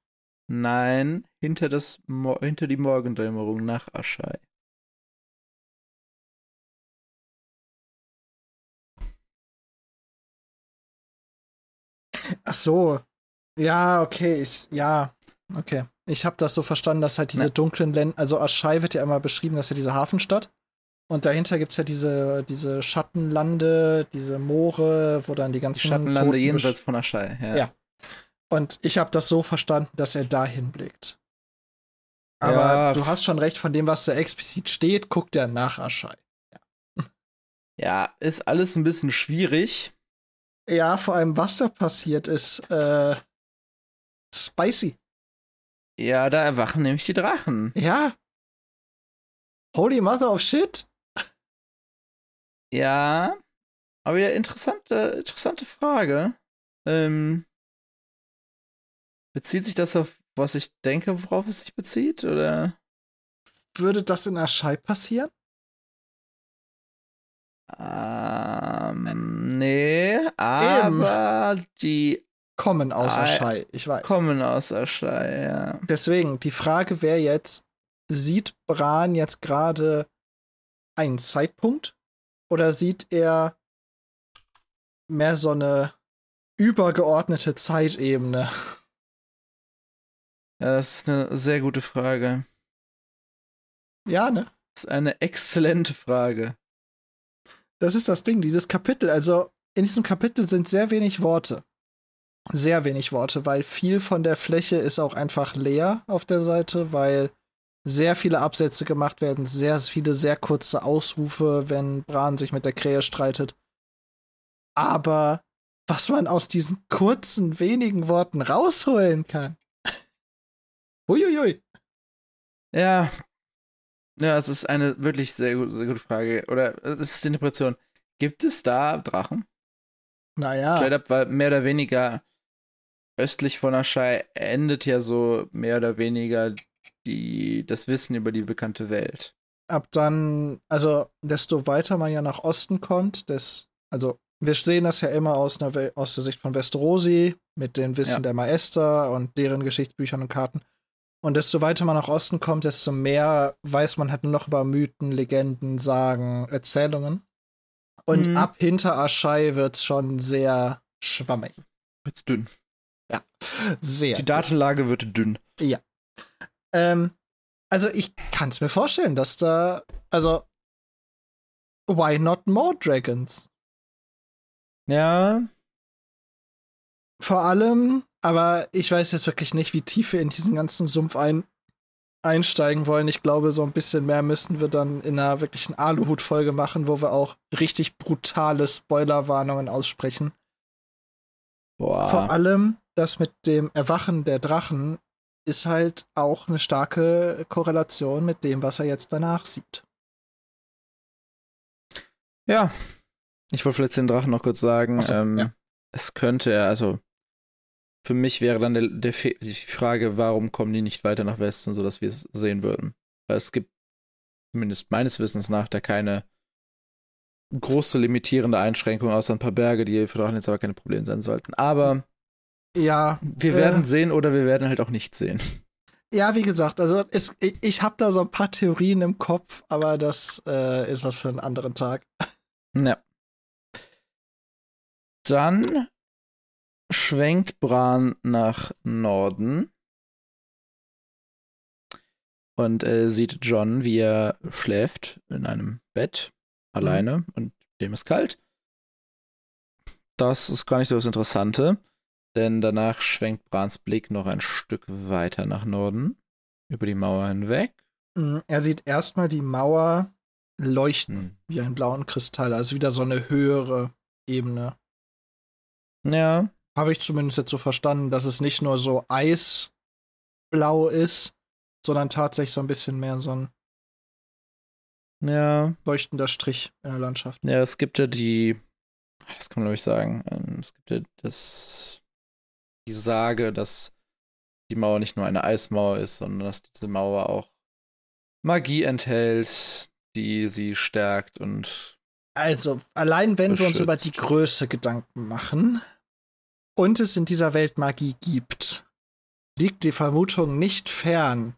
Nein, hinter, das Mo hinter die Morgendämmerung nach Aschei. Ach so. Ja, okay, ich, ja, okay. Ich habe das so verstanden, dass halt diese dunklen Länder, also Aschei wird ja immer beschrieben, dass ja diese Hafenstadt Und dahinter gibt es ja diese, diese Schattenlande, diese Moore, wo dann die ganzen. Die Schattenlande jenseits von Aschai, ja. ja. Und ich habe das so verstanden, dass er dahin blickt. Aber ja. du hast schon recht, von dem, was da explizit steht, guckt er nach Aschai. Ja. ja, ist alles ein bisschen schwierig. Ja, vor allem, was da passiert, ist äh, spicy. Ja, da erwachen nämlich die Drachen. Ja. Holy Mother of Shit. Ja, aber ja, interessante, interessante Frage. Ähm, bezieht sich das auf, was ich denke, worauf es sich bezieht, oder? Würde das in Aschai passieren? Ähm, nee, aber Eben. die kommen aus Aschai, ich weiß. Kommen aus Aschai, ja. Deswegen, die Frage wäre jetzt, sieht Bran jetzt gerade einen Zeitpunkt oder sieht er mehr so eine übergeordnete Zeitebene? Ja, das ist eine sehr gute Frage. Ja, ne? Das ist eine exzellente Frage. Das ist das Ding, dieses Kapitel. Also, in diesem Kapitel sind sehr wenig Worte. Sehr wenig Worte, weil viel von der Fläche ist auch einfach leer auf der Seite, weil sehr viele Absätze gemacht werden, sehr viele sehr kurze Ausrufe, wenn Bran sich mit der Krähe streitet. Aber was man aus diesen kurzen, wenigen Worten rausholen kann. (laughs) Huiuiui. Ja, ja, es ist eine wirklich sehr, sehr gute Frage. Oder es ist die Interpretation. Gibt es da Drachen? Naja. Straight up, weil mehr oder weniger östlich von Aschai endet ja so mehr oder weniger die, das Wissen über die bekannte Welt. Ab dann, also desto weiter man ja nach Osten kommt, des, also wir sehen das ja immer aus, einer, aus der Sicht von Westerosi mit dem Wissen ja. der Maester und deren Geschichtsbüchern und Karten. Und desto weiter man nach Osten kommt, desto mehr weiß man halt nur noch über Mythen, Legenden, Sagen, Erzählungen. Und mhm. ab hinter Aschai wird's schon sehr schwammig. Wird's dünn. Sehr. Die Datenlage wird dünn. Ja. Ähm, also ich kann es mir vorstellen, dass da, also why not more Dragons? Ja. Vor allem, aber ich weiß jetzt wirklich nicht, wie tief wir in diesen ganzen Sumpf ein einsteigen wollen. Ich glaube, so ein bisschen mehr müssten wir dann in einer wirklichen Aluhut-Folge machen, wo wir auch richtig brutale Spoilerwarnungen aussprechen. Boah. Vor allem das mit dem Erwachen der Drachen ist halt auch eine starke Korrelation mit dem, was er jetzt danach sieht. Ja, ich wollte vielleicht den Drachen noch kurz sagen. So, ähm, ja. Es könnte, also für mich wäre dann der, der die Frage, warum kommen die nicht weiter nach Westen, sodass wir es sehen würden. Weil es gibt, zumindest meines Wissens nach, da keine große limitierende Einschränkung, außer ein paar Berge, die für Drachen jetzt aber keine Probleme sein sollten. Aber ja, wir werden äh, sehen oder wir werden halt auch nicht sehen. Ja, wie gesagt, also es, ich, ich habe da so ein paar Theorien im Kopf, aber das äh, ist was für einen anderen Tag. (laughs) Ja. Dann schwenkt Bran nach Norden und äh, sieht John, wie er schläft in einem Bett alleine mhm. und dem ist kalt. Das ist gar nicht so das Interessante, denn danach schwenkt Brans Blick noch ein Stück weiter nach Norden, über die Mauer hinweg. Mhm. Er sieht erstmal die Mauer leuchten mhm. wie einen blauen Kristall, also wieder so eine höhere Ebene. Ja. Habe ich zumindest jetzt so verstanden, dass es nicht nur so eisblau ist, sondern tatsächlich so ein bisschen mehr so ein ja. leuchtender Strich in der Landschaft. Ja, es gibt ja die, das kann man glaube ich sagen, ähm, es gibt ja das, die Sage, dass die Mauer nicht nur eine Eismauer ist, sondern dass diese Mauer auch Magie enthält, die sie stärkt und. Also, allein wenn beschützt. wir uns über die Größe Gedanken machen, und es in dieser Welt Magie gibt, liegt die Vermutung nicht fern,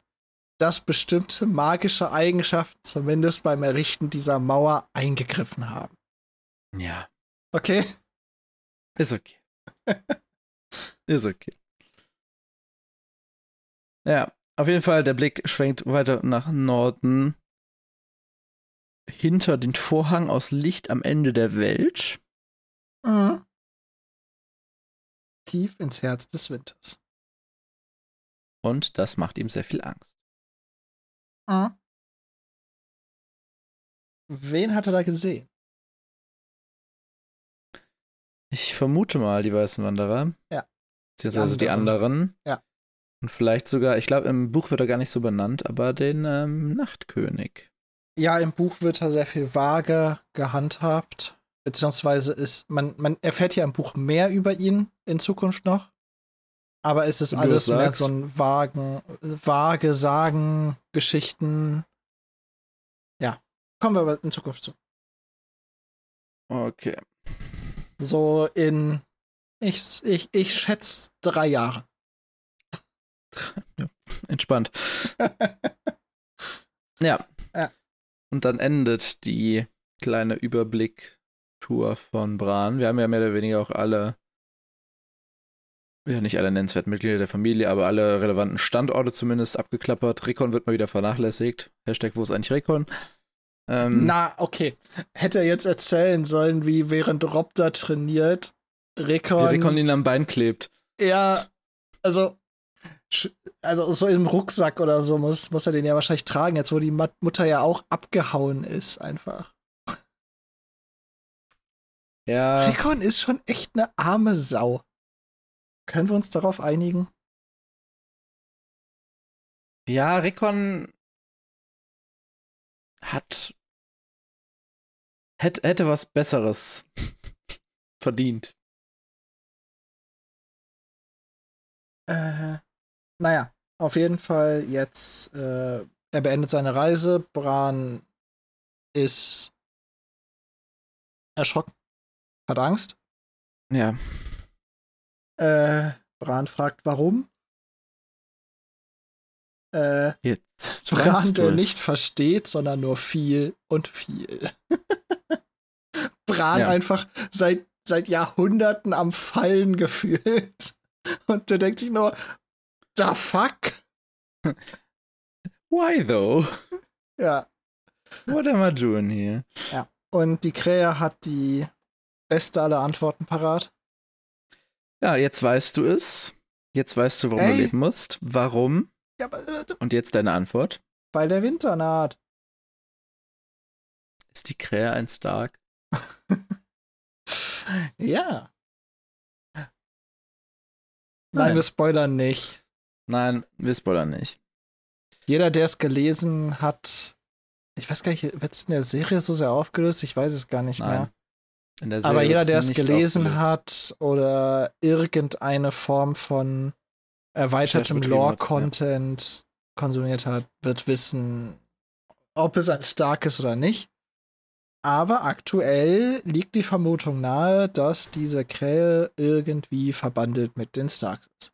dass bestimmte magische Eigenschaften zumindest beim Errichten dieser Mauer eingegriffen haben. Ja. Okay? Ist okay. (laughs) Ist okay. Ja, auf jeden Fall, der Blick schwenkt weiter nach Norden. hinter den Vorhang aus Licht am Ende der Welt. Mhm. Tief ins Herz des Winters. Und das macht ihm sehr viel Angst. Mhm. Wen hat er da gesehen? Ich vermute mal die Weißen Wanderer. Ja. Beziehungsweise die anderen. Ja. Und vielleicht sogar, ich glaube, im Buch wird er gar nicht so benannt, aber den ähm, Nachtkönig. Ja, im Buch wird er sehr viel vage gehandhabt. Beziehungsweise ist, man, man erfährt ja im Buch mehr über ihn in Zukunft noch. Aber es ist alles mehr so ein vagen, vage Sagen, Geschichten. Ja, kommen wir aber in Zukunft zu. Okay. So in, ich, ich, ich schätze drei Jahre. Entspannt. (laughs) ja. Ja. Und dann endet die kleine Überblick-Tour von Bran. Wir haben ja mehr oder weniger auch alle, ja nicht alle nennenswerten Mitglieder der Familie, aber alle relevanten Standorte zumindest abgeklappert. Recon wird mal wieder vernachlässigt. Hashtag, wo ist eigentlich Recon? Ähm, Na, okay. Hätte er jetzt erzählen sollen, wie während Rob da trainiert, wie Rekon, ihn am Bein klebt. ja, also, also so im Rucksack oder so muss, muss er den ja wahrscheinlich tragen, jetzt wo die Mutter ja auch abgehauen ist, einfach. (laughs) Ja, Rekon ist schon echt eine arme Sau. Können wir uns darauf einigen? ja, Recon hat hätte, hätte was Besseres (laughs) verdient. Äh, naja, auf jeden Fall jetzt, äh, er beendet seine Reise. Bran ist erschrocken, hat Angst. Ja, Äh, Bran fragt, warum. Äh, jetzt Bran, der nicht versteht, sondern nur viel und viel. (laughs) Bran Ja. einfach seit, seit Jahrhunderten am Fallen gefühlt. Und der denkt sich nur, the fuck? Why though? Ja. What am I doing here? Und die Krähe hat die beste aller Antworten parat. Ja, jetzt weißt du es. Jetzt weißt du, warum Ey. du leben musst. Warum? Ja, aber, äh, Und jetzt deine Antwort. weil der Winter naht. Ist die Krähe ein Stark? (laughs) Ja. Nein, Nein. wir spoilern nicht. Nein, wir spoilern nicht. Jeder, der es gelesen hat, ich weiß gar nicht, wird es in der Serie so sehr aufgelöst? Ich weiß es gar nicht Nein. mehr. Aber jeder, der es gelesen aufgelöst. hat oder irgendeine Form von erweitertem Lore-Content konsumiert hat, wird wissen, ob es ein Stark ist oder nicht. Aber aktuell liegt die Vermutung nahe, dass diese Krähe irgendwie verbandelt mit den Starks ist.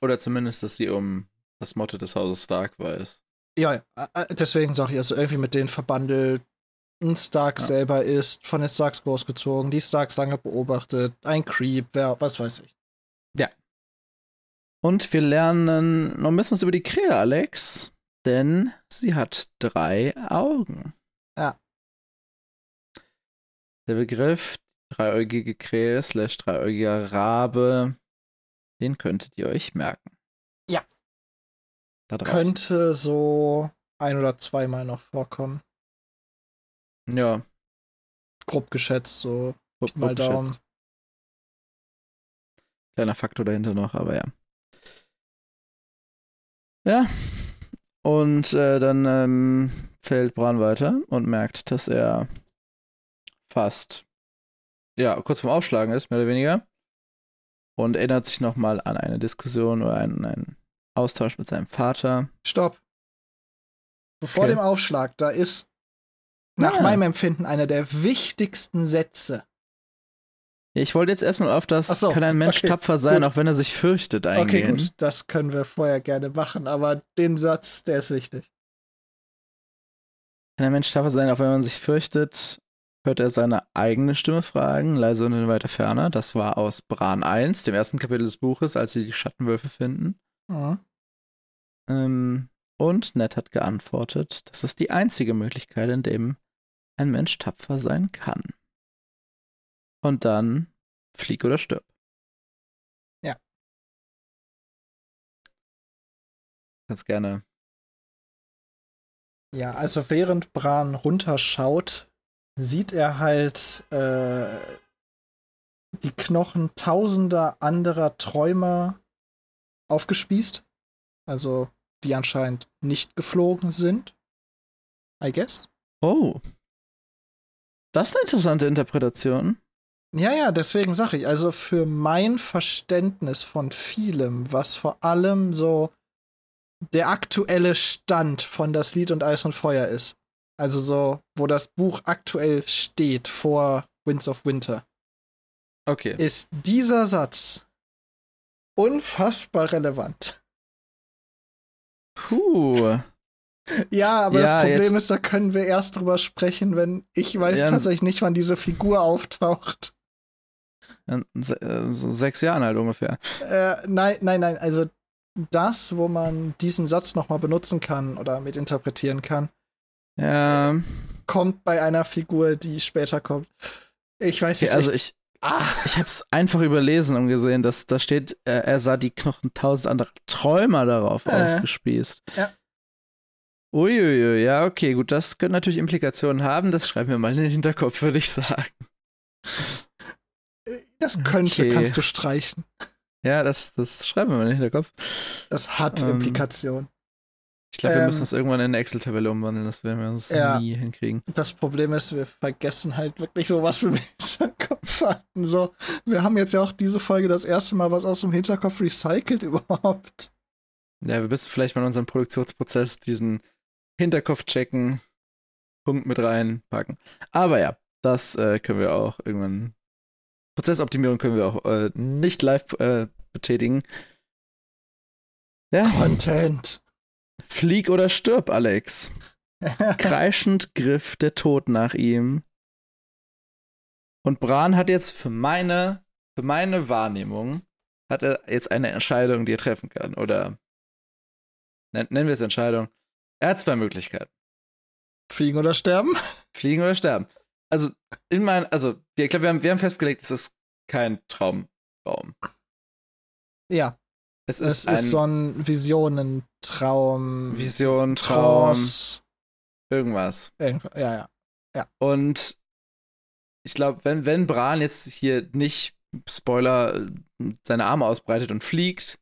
Oder zumindest, dass sie um das Motto des Hauses Stark weiß. Ja, ja, äh, deswegen sage ich, also irgendwie mit denen verbandelt. Ein Stark Ja. selber ist von den Starks großgezogen, die Starks lange beobachtet, ein Creep, wer, was weiß ich. Und wir lernen noch ein bisschen was über die Krähe, Alex. Denn sie hat drei Augen. Ja. Der Begriff dreieugige Krähe slash dreieugiger Rabe, den könntet ihr euch merken. Ja. Könnte so ein oder zweimal noch vorkommen. Ja, Grob geschätzt, so grob- mal grob geschätzt. Daumen. Kleiner Faktor dahinter noch, aber ja. Ja. Und äh, dann ähm, fällt Bran weiter und merkt, dass er fast, ja, kurz vorm Aufschlagen ist, mehr oder weniger. Und erinnert sich nochmal an eine Diskussion oder einen, einen Austausch mit seinem Vater. Stopp. Bevor Okay. dem Aufschlag, da ist nach Ah. meinem Empfinden einer der wichtigsten Sätze. Ich wollte jetzt erstmal auf das, so, kann ein Mensch okay, tapfer sein, gut. auch wenn er sich fürchtet, Okay, eingehen. gut, das können wir vorher gerne machen, aber den Satz, der ist wichtig. Kann ein Mensch tapfer sein, auch wenn man sich fürchtet, hört er seine eigene Stimme fragen, leise und in weiter Ferne. Das war aus Bran 1, dem ersten Kapitel des Buches, als sie die Schattenwölfe finden. Mhm. Ähm, Und Ned hat geantwortet, das ist die einzige Möglichkeit, in dem ein Mensch tapfer sein kann. Und dann flieg oder stirb. Ja. Ganz gerne. Ja, also während Bran runterschaut, sieht er halt äh, die Knochen tausender anderer Träumer aufgespießt. Also, die anscheinend nicht geflogen sind. I guess. Oh. Das ist eine interessante Interpretation. Ja, ja, deswegen sage ich, also für mein Verständnis von vielem, was vor allem so der aktuelle Stand von das Lied und Eis und Feuer ist. Also so, wo das Buch aktuell steht vor Winds of Winter. Okay. Ist dieser Satz unfassbar relevant. Puh. (laughs) Ja, aber Ja, das Problem jetzt- ist, da können wir erst drüber sprechen, wenn ich weiß Ja, tatsächlich nicht, wann diese Figur auftaucht. In se- äh, so sechs Jahren halt ungefähr. Äh, nein, nein, nein. Also das, wo man diesen Satz nochmal benutzen kann oder mit interpretieren kann, Ja. kommt bei einer Figur, die später kommt. Ich weiß Okay, also nicht. ich, Ah, ich hab's einfach überlesen und gesehen, dass da steht, äh, er sah die Knochen tausend anderer Träumer darauf Äh. aufgespießt. Ja. Uiuiui, ja, okay, gut, das könnte natürlich Implikationen haben. Das schreiben wir mal in den Hinterkopf, würde ich sagen. das könnte, Okay. kannst du streichen. Ja, das, das schreiben wir mal in den Hinterkopf. Das hat Ähm, Implikationen. Ich glaube, wir Ähm, müssen das irgendwann in eine Excel-Tabelle umwandeln. Das werden wir uns Ja. nie hinkriegen. Das Problem ist, wir vergessen halt wirklich nur, was wir im (laughs) Hinterkopf hatten. So, wir haben jetzt ja auch diese Folge das erste Mal was aus dem Hinterkopf recycelt (laughs) überhaupt. Ja, wir müssen vielleicht mal in unseren Produktionsprozess diesen Hinterkopf checken, Punkt mit reinpacken. Aber ja, das äh, können wir auch irgendwann. Prozessoptimierung können wir auch äh, nicht live äh, betätigen. Ja, Content. Flieg oder stirb, Alex. (laughs) Kreischend griff der Tod nach ihm. Und Bran hat jetzt für meine, für meine Wahrnehmung, hat er jetzt eine Entscheidung, die er treffen kann. Oder nen- nennen wir es Entscheidung. Er hat zwei Möglichkeiten. Fliegen oder sterben? Fliegen oder sterben. Also, in mein, also, ich glaube, wir haben, wir haben festgelegt, es ist kein Traumraum. Ja, Es es ist ein ist so ein Visionentraum. Vision, Traum, Trance. irgendwas. Irgendwas. Ja, ja. Und ich glaube, wenn, wenn Bran jetzt hier nicht, Spoiler, seine Arme ausbreitet und fliegt,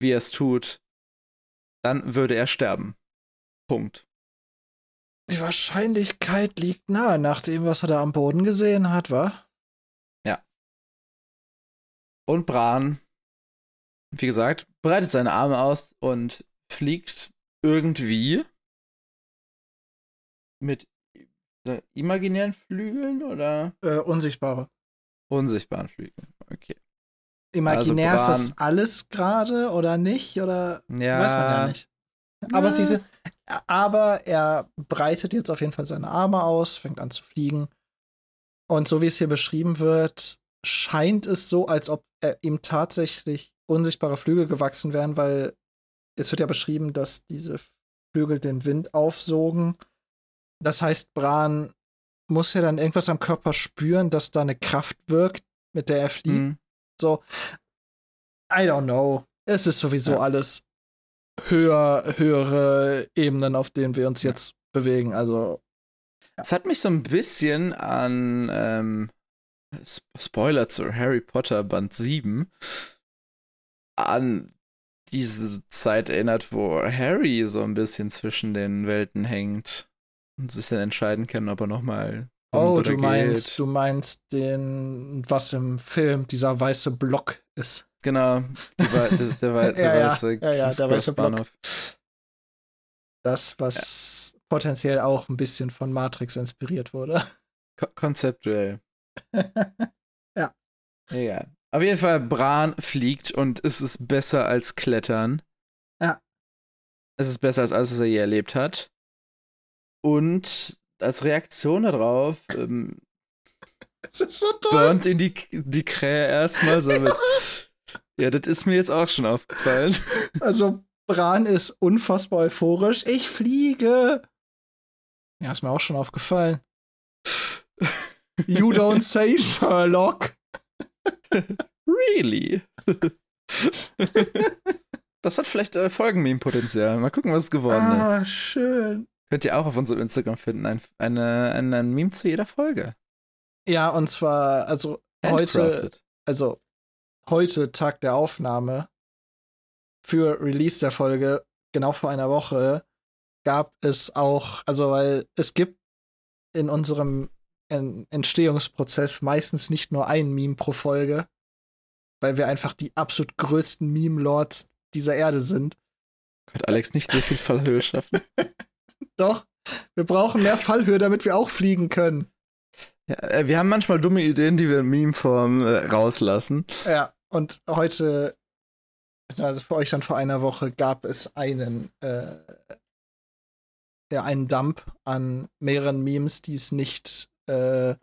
wie er es tut, dann würde er sterben. Punkt. Die Wahrscheinlichkeit liegt nahe, nach dem, was er da am Boden gesehen hat, wa? Und Bran, wie gesagt, breitet seine Arme aus und fliegt irgendwie mit imaginären Flügeln oder Äh, unsichtbare. unsichtbaren Flügeln. Okay. Imaginär Also ist das alles gerade oder nicht? Oder Ja. weiß man ja nicht. Aber, Ja. sie sind, aber er breitet jetzt auf jeden Fall seine Arme aus, fängt an zu fliegen. Und so wie es hier beschrieben wird, scheint es so, als ob er ihm tatsächlich unsichtbare Flügel gewachsen wären, weil es wird ja beschrieben, dass diese Flügel den Wind aufsogen. Das heißt, Bran muss ja dann irgendwas am Körper spüren, dass da eine Kraft wirkt, mit der er fliegt. Hm. So, I don't know. Es ist sowieso Ja. alles höher, höhere Ebenen, auf denen wir uns jetzt bewegen. Also, Es hat mich so ein bisschen an ähm, Spoiler zu Harry Potter Band 7 an diese Zeit erinnert, wo Harry so ein bisschen zwischen den Welten hängt und sich dann entscheiden kann, ob er nochmal oh, du meinst, du meinst den, was im Film dieser weiße Block ist. Genau, der, der, Wei- (laughs) der Ja, ja, weiße ja, ja, der weiße Block. Das, was potenziell auch ein bisschen von Matrix inspiriert wurde. Ko konzeptuell. (laughs) Ja. Egal. Auf jeden Fall, Bran fliegt und es ist besser als Klettern. Ja. Es ist besser als alles, was er je erlebt hat. Und als Reaktion darauf ähm, (laughs) Das ist so toll. burnt ihn die, die Krähe erstmal so mit. (laughs) Ja, das ist mir jetzt auch schon aufgefallen. (laughs) Also, Bran ist unfassbar euphorisch. Ich fliege. Ja, ist mir auch schon aufgefallen. You don't say Sherlock. (laughs) Really? (laughs) das hat vielleicht äh, Folgenmeme-Potenzial. Mal gucken, was es geworden ah, ist. schön. Könnt ihr auch auf unserem Instagram finden. Ein, eine, ein, ein Meme zu jeder Folge. Ja, und zwar, also heute, also heute, Tag der Aufnahme, für Release der Folge, genau vor einer Woche, gab es auch, also weil es gibt in unserem Entstehungsprozess meistens nicht nur ein Meme pro Folge, weil wir einfach die absolut größten Meme-Lords dieser Erde sind. Gott, Alex, nicht so viel Fallhöhe schaffen. (laughs) Doch, wir brauchen mehr Fallhöhe, damit wir auch fliegen können. Ja, äh, wir haben manchmal dumme Ideen, die wir in Meme-Form äh, rauslassen. Ja, und heute, also für euch dann vor einer Woche, gab es einen, äh, ja, einen Dump an mehreren Memes, die es nicht äh,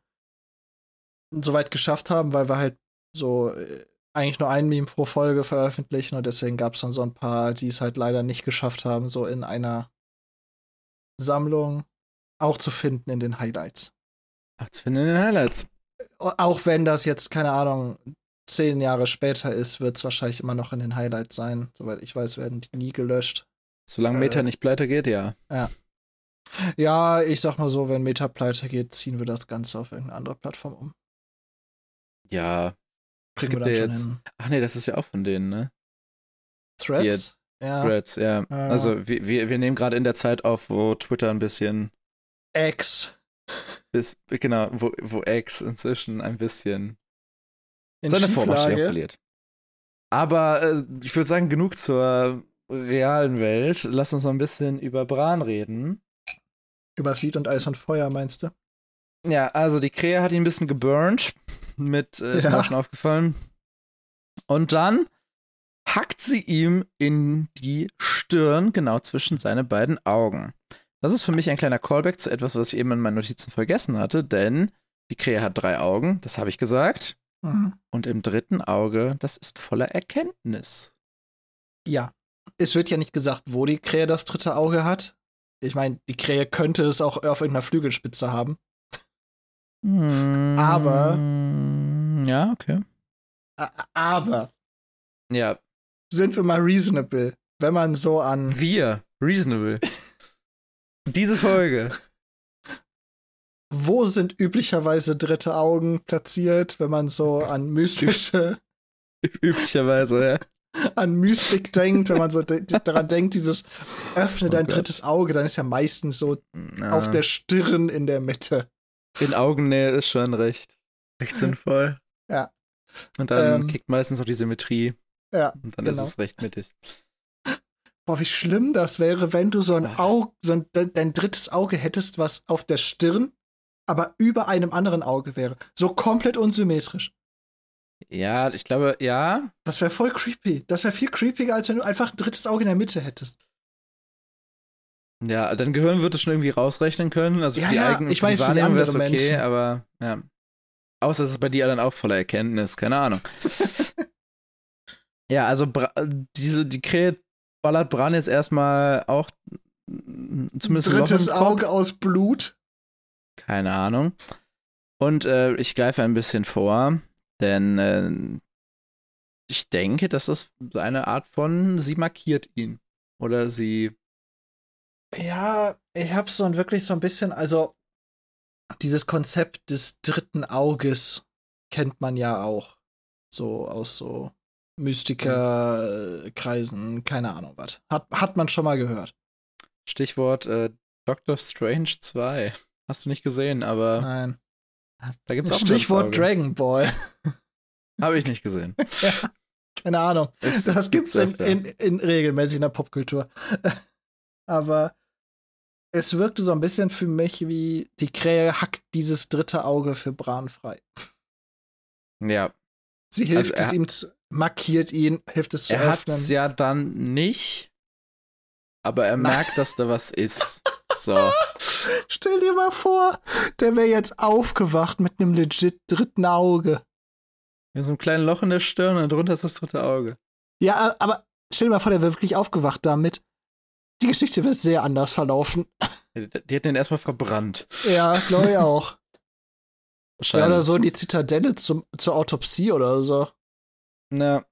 so weit geschafft haben, weil wir halt so äh, eigentlich nur ein Meme pro Folge veröffentlichen und deswegen gab es dann so ein paar, die es halt leider nicht geschafft haben, so in einer Sammlung auch zu finden in den Highlights. Ach, zu finden in den Highlights. Auch wenn das jetzt, keine Ahnung, zehn Jahre später ist, wird es wahrscheinlich immer noch in den Highlights sein. Soweit ich weiß, werden die nie gelöscht. Solange Meta Äh. nicht pleite geht, ja. Ja, ich sag mal so, wenn Meta pleite geht, ziehen wir das Ganze auf irgendeine andere Plattform um. Ja. Kriegen gibt ja schon jetzt. Ach nee, das ist ja auch von denen, ne? Threads? Ja. Threads, ja. Ja. Also wir, wir, wir nehmen gerade in der Zeit auf, wo Twitter ein bisschen X. bis, genau, wo, wo X inzwischen ein bisschen In seine Vormachtstellung verliert. Aber äh, ich würde sagen, genug zur realen Welt. Lass uns noch ein bisschen über Bran reden. Über Lied und Eis und Feuer, meinst du? Ja, also die Krähe hat ihn ein bisschen geburnt. Mit, äh, ist Ja. mir auch schon aufgefallen. Und dann hackt sie ihm in die Stirn, genau zwischen seine beiden Augen. Das ist für mich ein kleiner Callback zu etwas, was ich eben in meinen Notizen vergessen hatte, denn die Krähe hat drei Augen, das habe ich gesagt. Mhm. Und im dritten Auge, das ist voller Erkenntnis. Ja. Es wird ja nicht gesagt, wo die Krähe das dritte Auge hat. Ich meine, die Krähe könnte es auch auf irgendeiner Flügelspitze haben. Aber- Ja, okay. Aber Ja, sind wir mal reasonable, wenn man so an wir, reasonable. Diese Folge. wo sind üblicherweise dritte Augen platziert, wenn man so an mystische, (laughs) Üblicherweise, ja. An Mystik denkt, wenn man so de daran denkt, dieses öffne Oh dein Gott. drittes Auge, dann ist ja meistens so Ja. auf der Stirn in der Mitte. In Augennähe ist schon recht, recht sinnvoll. Ja. Und dann Ähm, kickt meistens auch die Symmetrie. Ja, Und dann genau. ist es recht mittig. Boah, wie schlimm das wäre, wenn du so ein Ah. Auge, so ein, de dein drittes Auge hättest, was auf der Stirn, aber über einem anderen Auge wäre. So komplett unsymmetrisch. Ja, ich glaube, ja. Das wäre voll creepy. Das wäre viel creepiger, als wenn du einfach ein drittes Auge in der Mitte hättest. Ja, dein Gehirn wird es schon irgendwie rausrechnen können. Also Ja, die ja, eigene ich weiß, Wahrnehmung wäre es anderen okay, Menschen. aber ja. Außer es ist bei dir dann auch voller Erkenntnis, keine Ahnung. (laughs) ja, also Bra diese, die Krähe ballert Bran jetzt erstmal auch zumindest ein Drittes. Auge aus Blut. Keine Ahnung. Und äh, ich greife ein bisschen vor, denn äh, ich denke, dass das eine Art von, sie markiert ihn. Oder sie. Ja, ich habe so ein wirklich so ein bisschen, also dieses Konzept des dritten Auges kennt man ja auch. So aus so Mystikerkreisen, keine Ahnung was. Hat, hat man schon mal gehört. Stichwort äh, Doctor Strange 2. Hast du nicht gesehen, aber Nein. Da gibt es auch Stichwort Dragon Ball. (laughs) Habe ich nicht gesehen. (laughs) Keine Ahnung. Ist- Das gibt's in, in, in regelmäßig in der Popkultur. (laughs) Aber es wirkte so ein bisschen für mich wie die Krähe hackt dieses dritte Auge für Bran frei. Ja, Sie hilft Also er- es ihm, zu, markiert ihn, hilft es zu er hat öffnen. es ja dann nicht, aber er Nein. merkt, dass da was ist. So. (laughs) Stell dir mal vor, der wäre jetzt aufgewacht mit einem legit dritten Auge. Mit so einem kleinen Loch in der Stirn und drunter ist das dritte Auge. Ja, aber stell dir mal vor, der wäre wirklich aufgewacht damit. Die Geschichte wäre sehr anders verlaufen. Die, die hätten ihn erstmal verbrannt. Ja, glaube ich auch. (laughs) ja, Wahrscheinlich. oder so in die Zitadelle zum, zur Autopsie oder so. Na,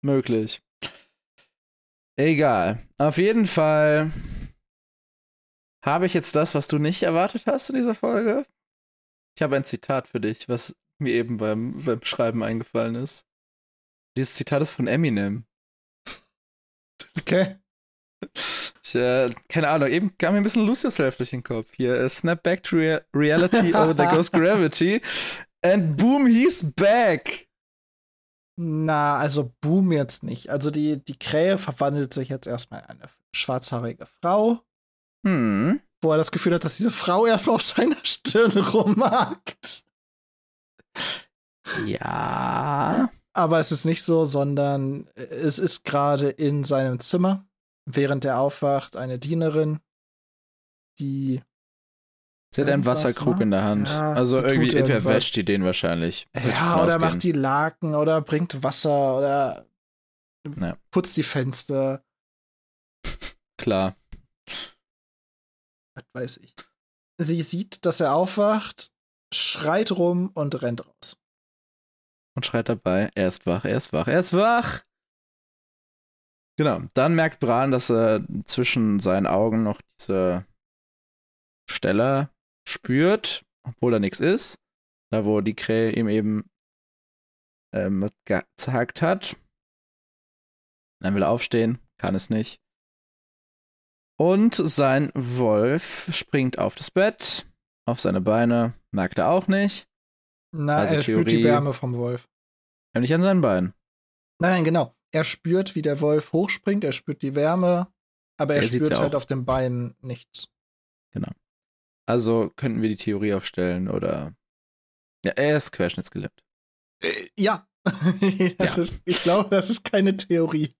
möglich. Egal. Auf jeden Fall habe ich jetzt das, was du nicht erwartet hast in dieser Folge. Ich habe ein Zitat für dich, was mir eben beim, beim Schreiben eingefallen ist. Dieses Zitat ist von Eminem. Okay. Ich, äh, keine Ahnung, eben kam mir ein bisschen Lose Yourself durch den Kopf. Hier, äh, snap back to rea reality, oh, there goes gravity. And boom, he's back. Na, also Boom jetzt nicht. Also die, die Krähe verwandelt sich jetzt erstmal in eine schwarzhaarige Frau, Hm. wo er das Gefühl hat, dass diese Frau erstmal auf seiner Stirn rummagt. Ja. Aber es ist nicht so, sondern es ist gerade in seinem Zimmer, während er aufwacht, eine Dienerin, die Sie hat einen Wasserkrug in der Hand. Ja, also irgendwie, entweder wäscht die den wahrscheinlich. Ja oder macht die Laken oder bringt Wasser oder Ja. putzt die Fenster, Klar. Was weiß ich. Sie sieht, dass er aufwacht, schreit rum und rennt raus. Und schreit dabei, er ist wach, er ist wach, er ist wach. Genau. Dann merkt Bran, dass er zwischen seinen Augen noch diese Stelle spürt, obwohl da nichts ist. Da, wo die Krähe ihm eben ähm, gezahkt hat. Dann will er aufstehen, kann es nicht. Und sein Wolf springt auf das Bett, auf seine Beine, merkt er auch nicht. Na, Also er spürt die Theorie- Wärme vom Wolf. Nämlich an seinen Beinen. Nein, nein, genau. Er spürt, wie der Wolf hochspringt, er spürt die Wärme, aber er Er spürt ja halt auch. auf den Beinen nichts. Also könnten wir die Theorie aufstellen oder. Ja, er ist querschnittsgelähmt. Äh, ja. (laughs) Ja. Ist, ich glaube, das ist keine Theorie.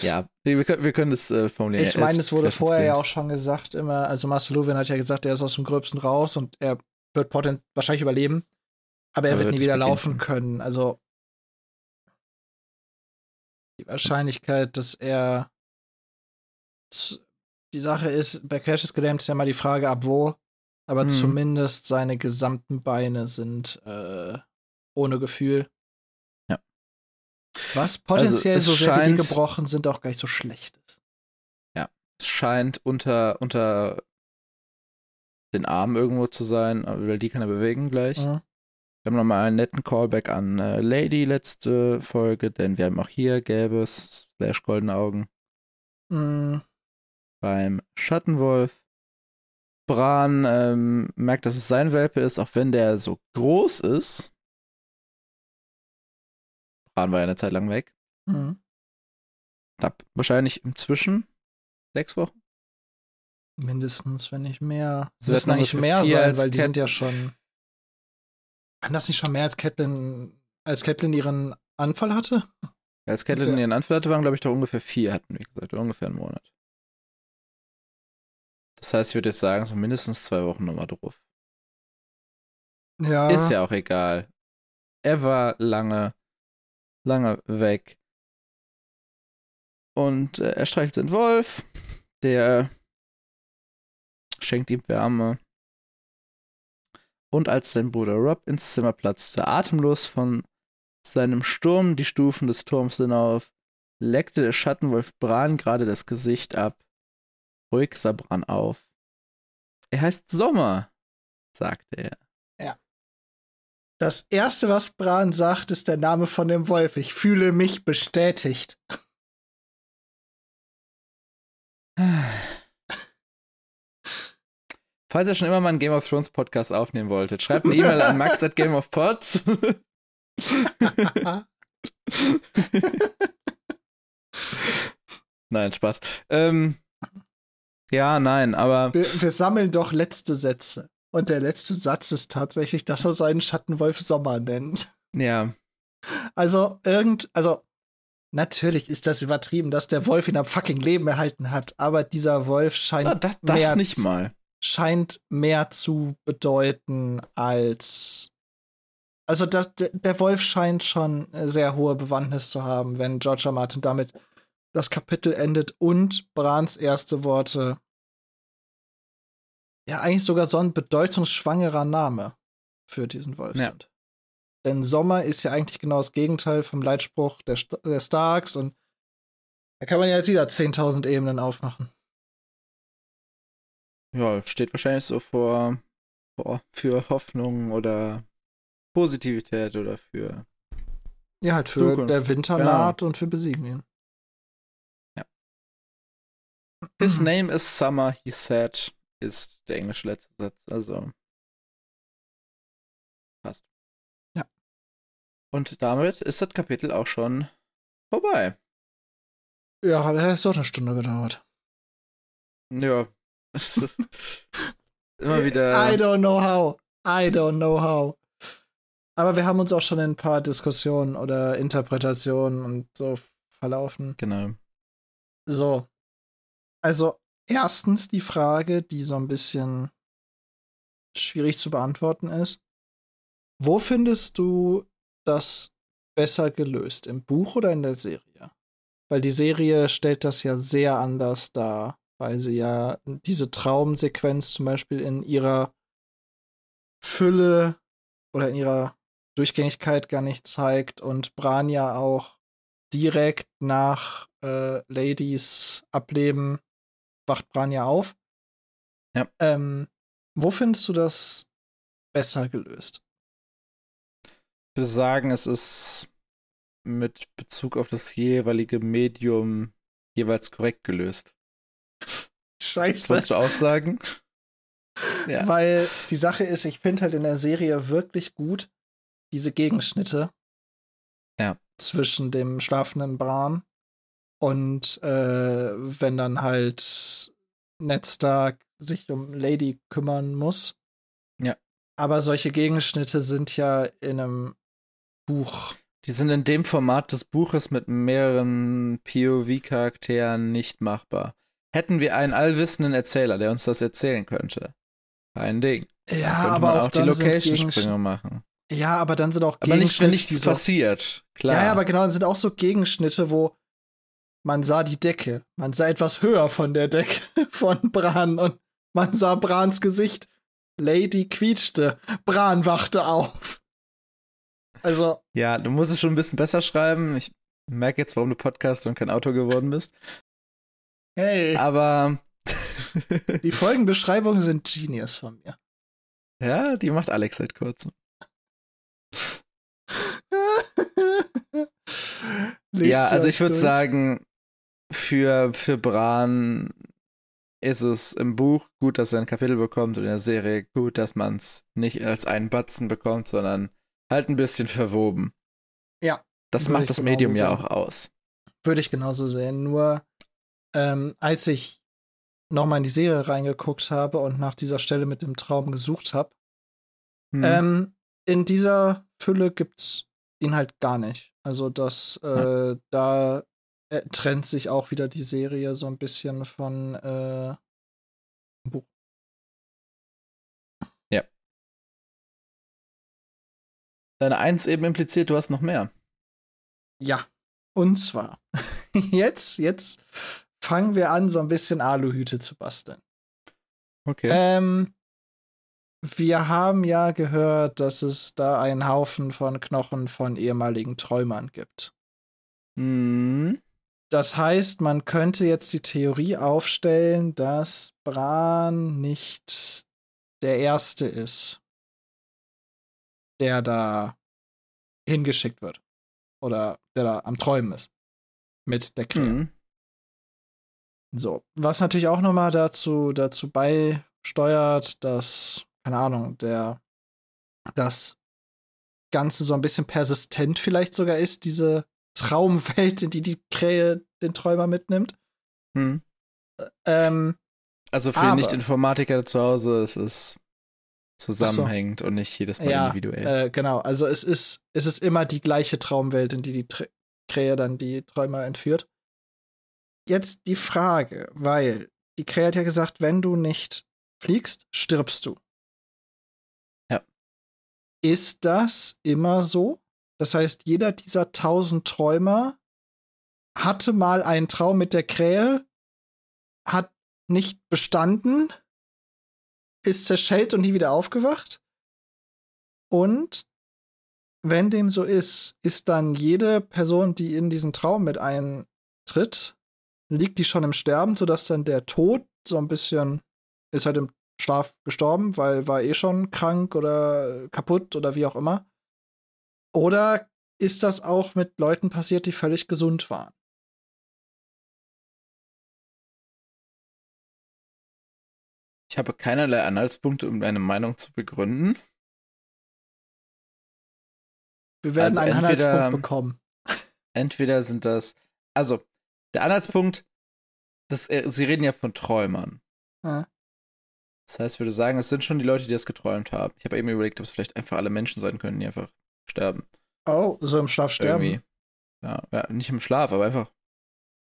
Ja, wir können, wir können das äh, formulieren. Ich meine, es wurde vorher ja auch schon gesagt, immer, also Marcel Lewin hat ja gesagt, er ist aus dem Gröbsten raus und er wird potent wahrscheinlich überleben, aber er Aber wird wird nie wieder beginnen laufen können. Also die Wahrscheinlichkeit, dass er die Sache ist, bei Crash ist gelähmt, ist ja mal die Frage, ab wo, aber Mhm. zumindest seine gesamten Beine sind äh, ohne Gefühl. Ja. Was potenziell Also, so es sehr wie die scheint- gebrochen sind, auch gar nicht so schlecht ist. Es scheint unter, unter den Armen irgendwo zu sein, weil die kann er bewegen gleich. Mhm. Wir haben nochmal einen netten Callback an äh, Lady letzte Folge, denn wir haben auch hier gelbes slash goldene Augen Mhm. beim Schattenwolf. Bran ähm, merkt, dass es sein Welpe ist, auch wenn der so groß ist. Bran war ja eine Zeit lang weg. Mhm. Knapp, wahrscheinlich inzwischen sechs Wochen. Mindestens, wenn nicht mehr. Es wird müssen eigentlich mehr sein, weil die Cat- sind ja schon. Kann das nicht schon mehr als Catelyn, als Catelyn ihren Anfall hatte? Als Catelyn ihren Anfall hatte, waren, glaube ich, doch ungefähr vier, hatten wir gesagt, ungefähr einen Monat. Das heißt, ich würde jetzt sagen, so mindestens zwei Wochen nochmal drauf. Ja. Ist ja auch egal. Er war lange, lange weg. Und äh, er streichelt seinen Wolf. Der schenkt ihm Wärme. Und als sein Bruder Rob ins Zimmer platzte, atemlos von seinem Sturm die Stufen des Turms hinauf, leckte der Schattenwolf Bran gerade das Gesicht ab. Ruhig sah Bran auf. Er heißt Sommer, sagte er. Das erste, was Bran sagt, ist der Name von dem Wolf. Ich fühle mich bestätigt. (sighs) Falls ihr schon immer mal einen Game of Thrones Podcast aufnehmen wolltet, schreibt eine E-Mail an (laughs) max at Game of Pods. (laughs) nein, Spaß. Ähm, ja, nein, aber wir, wir sammeln doch letzte Sätze. Und der letzte Satz ist tatsächlich, dass er seinen Schattenwolf Sommer nennt. ja, Also irgend, also natürlich ist das übertrieben, dass der Wolf ihn am fucking Leben erhalten hat, aber dieser Wolf scheint Ah, das, das mehr nicht mal. scheint mehr zu bedeuten als also das, der, Wolf scheint schon sehr hohe Bewandtnis zu haben, wenn George R. Martin damit das Kapitel endet und Brans erste Worte. Ja, eigentlich sogar so ein bedeutungsschwangerer Name für diesen Wolf ja. sind. Denn Sommer ist ja eigentlich genau das Gegenteil vom Leitspruch der, St der Starks und da kann man ja jetzt wieder 10.000 Ebenen aufmachen. Ja, steht wahrscheinlich so vor, vor für Hoffnung oder Positivität oder für. Ja, halt für Zukunft. der Winter genau. naht und für Besiegen ihn. Ja. His name is Summer, he said, ist der englische letzte Satz. Also. Passt. Ja. Und damit ist das Kapitel auch schon vorbei. Ja, aber es hat doch eine Stunde gedauert. Ja. (laughs) Immer wieder. I don't know how. I don't know how. Aber wir haben uns auch schon in ein paar Diskussionen oder Interpretationen und so verlaufen. Genau. So. Also, erstens die Frage, die so ein bisschen schwierig zu beantworten ist. Wo findest du das besser gelöst? Im Buch oder in der Serie? Weil die Serie stellt das ja sehr anders dar, weil sie ja diese Traumsequenz zum Beispiel in ihrer Fülle oder in ihrer Durchgängigkeit gar nicht zeigt und Bran ja auch direkt nach äh, Ladies Ableben wacht Bran ja auf. Ja. Ähm, wo findest du das besser gelöst? Ich würde sagen, es ist mit Bezug auf das jeweilige Medium jeweils korrekt gelöst. Scheiße. Wolltest du auch sagen? (laughs) ja. Weil die Sache ist, ich finde halt in der Serie wirklich gut diese Gegenschnitte ja. zwischen dem schlafenden Bran und äh, wenn dann halt Ned Stark sich um Lady kümmern muss. Ja. Aber solche Gegenschnitte sind ja in einem Buch die sind in dem Format des Buches mit mehreren POV-Charakteren nicht machbar. Hätten wir einen allwissenden Erzähler, der uns das erzählen könnte. Kein Ding. Ja, könnte aber auch, auch die Location-Sprünge machen. Ja, aber dann sind auch aber Gegenschnitte. Aber nicht, wenn nichts so, passiert. Klar. Ja, ja, aber genau, dann sind auch so Gegenschnitte, wo man sah die Decke. Man sah etwas höher von der Decke (laughs) von Bran und man sah Brans Gesicht. Lady quietschte. Bran wachte auf. Also. Ja, du musst es schon ein bisschen besser schreiben. Ich merke jetzt, warum du Podcaster und kein Autor geworden bist. Hey. Aber. (laughs) die Folgenbeschreibungen sind Genius von mir. Ja, die macht Alex seit kurzem. (laughs) ja, also ich würde sagen, für, für Bran ist es im Buch gut, dass er ein Kapitel bekommt und in der Serie gut, dass man es nicht als einen Batzen bekommt, sondern halt ein bisschen verwoben. Ja. Das macht das Medium ja auch aus. Würde ich genauso sehen. Nur ähm, als ich nochmal in die Serie reingeguckt habe und nach dieser Stelle mit dem Traum gesucht habe, hm. ähm, in dieser Fülle gibt's ihn halt gar nicht. Also das, äh, ja. da äh, trennt sich auch wieder die Serie so ein bisschen von äh, Buch. Deine Eins eben impliziert, du hast noch mehr. Ja. Und zwar, (laughs) jetzt, jetzt fangen wir an, so ein bisschen Aluhüte zu basteln. Okay. Ähm, wir haben ja gehört, dass es da einen Haufen von Knochen von ehemaligen Träumern gibt. Mhm. Das heißt, man könnte jetzt die Theorie aufstellen, dass Bran nicht der Erste ist, der da hingeschickt wird. Oder der da am Träumen ist. Mit der Krähe. Mhm. So. Was natürlich auch nochmal dazu, dazu beisteuert, dass, keine Ahnung, der, das Ganze so ein bisschen persistent vielleicht sogar ist, diese Traumwelt, in die die Krähe den Träumer mitnimmt. Mhm. Ähm, also für Nicht-Informatiker zu Hause ist es zusammenhängt so. und nicht jedes Mal ja, individuell. Äh, genau, also es ist, es ist immer die gleiche Traumwelt, in die die Tr Krähe dann die Träumer entführt. Jetzt die Frage, weil die Krähe hat ja gesagt, wenn du nicht fliegst, stirbst du. Ja. Ist das immer so? Das heißt, jeder dieser tausend Träumer hatte mal einen Traum mit der Krähe, hat nicht bestanden, ist zerschellt und nie wieder aufgewacht. Und wenn dem so ist, ist dann jede Person, die in diesen Traum mit eintritt, liegt die schon im Sterben, sodass dann der Tod so ein bisschen ist halt im Schlaf gestorben, weil war eh schon krank oder kaputt oder wie auch immer. Oder ist das auch mit Leuten passiert, die völlig gesund waren? Ich habe keinerlei Anhaltspunkte, um meine Meinung zu begründen. Wir werden Also einen entweder- Anhaltspunkt bekommen. Entweder sind das, also der Anhaltspunkt, das, äh, sie reden ja von Träumern. Ja. Das heißt, ich würde sagen, es sind schon die Leute, die das geträumt haben. Ich habe eben überlegt, ob es vielleicht einfach alle Menschen sein können, die einfach sterben. Oh, so im Schlaf sterben. Irgendwie. Ja, ja, nicht im Schlaf, aber einfach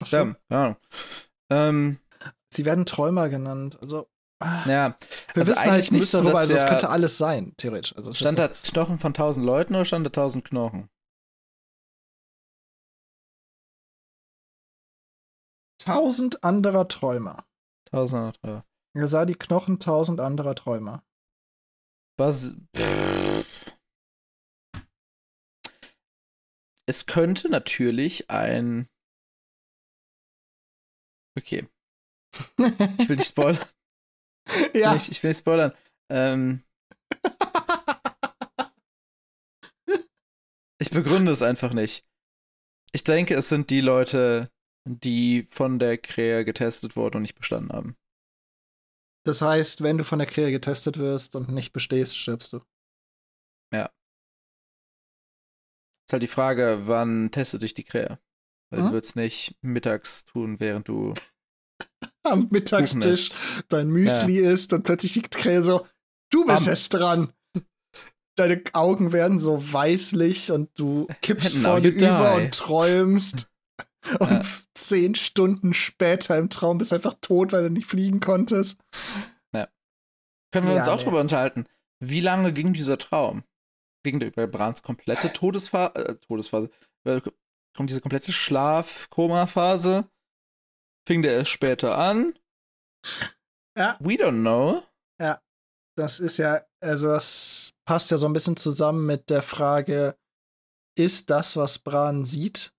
Ach so. sterben. Keine Ahnung. Ähm, Sie werden Träumer genannt. Also, ah, ja, wir also wissen halt nichts darüber. das Also, es ja- könnte alles sein, theoretisch. Also, stand da Knochen von tausend Leuten oder stand da tausend Knochen? tausend anderer Träumer. Tausend oder Er sah die Knochen tausend anderer Träumer. Was? Es könnte natürlich ein. Okay, ich will nicht spoilern. (laughs) ja. Ich, ich will nicht spoilern. Ähm, (laughs) ich begründe es einfach nicht. Ich denke, es sind die Leute, die von der Krähe getestet wurden und nicht bestanden haben. Das heißt, wenn du von der Krähe getestet wirst und nicht bestehst, stirbst du. Ist halt die Frage, wann testet dich die Krähe? Weil sie Mhm. wird es nicht mittags tun, während du. (laughs) Am Mittagstisch dein Müsli isst und plötzlich die Krähe so, du bist Am- jetzt dran. Deine Augen werden so weißlich und du kippst Now vorne über und träumst. (laughs) Und Ja. zehn Stunden später im Traum bist du einfach tot, weil du nicht fliegen konntest. Können wir Ja, uns auch drüber unterhalten. Wie lange ging dieser Traum? Über Brans komplette Todesphase? Äh, Todesphase. Äh, Kommt diese komplette Schlaf-Koma-Phase? Fing der erst später an? Ja. We don't know. Das ist ja, also das passt ja so ein bisschen zusammen mit der Frage, ist das, was Bran sieht,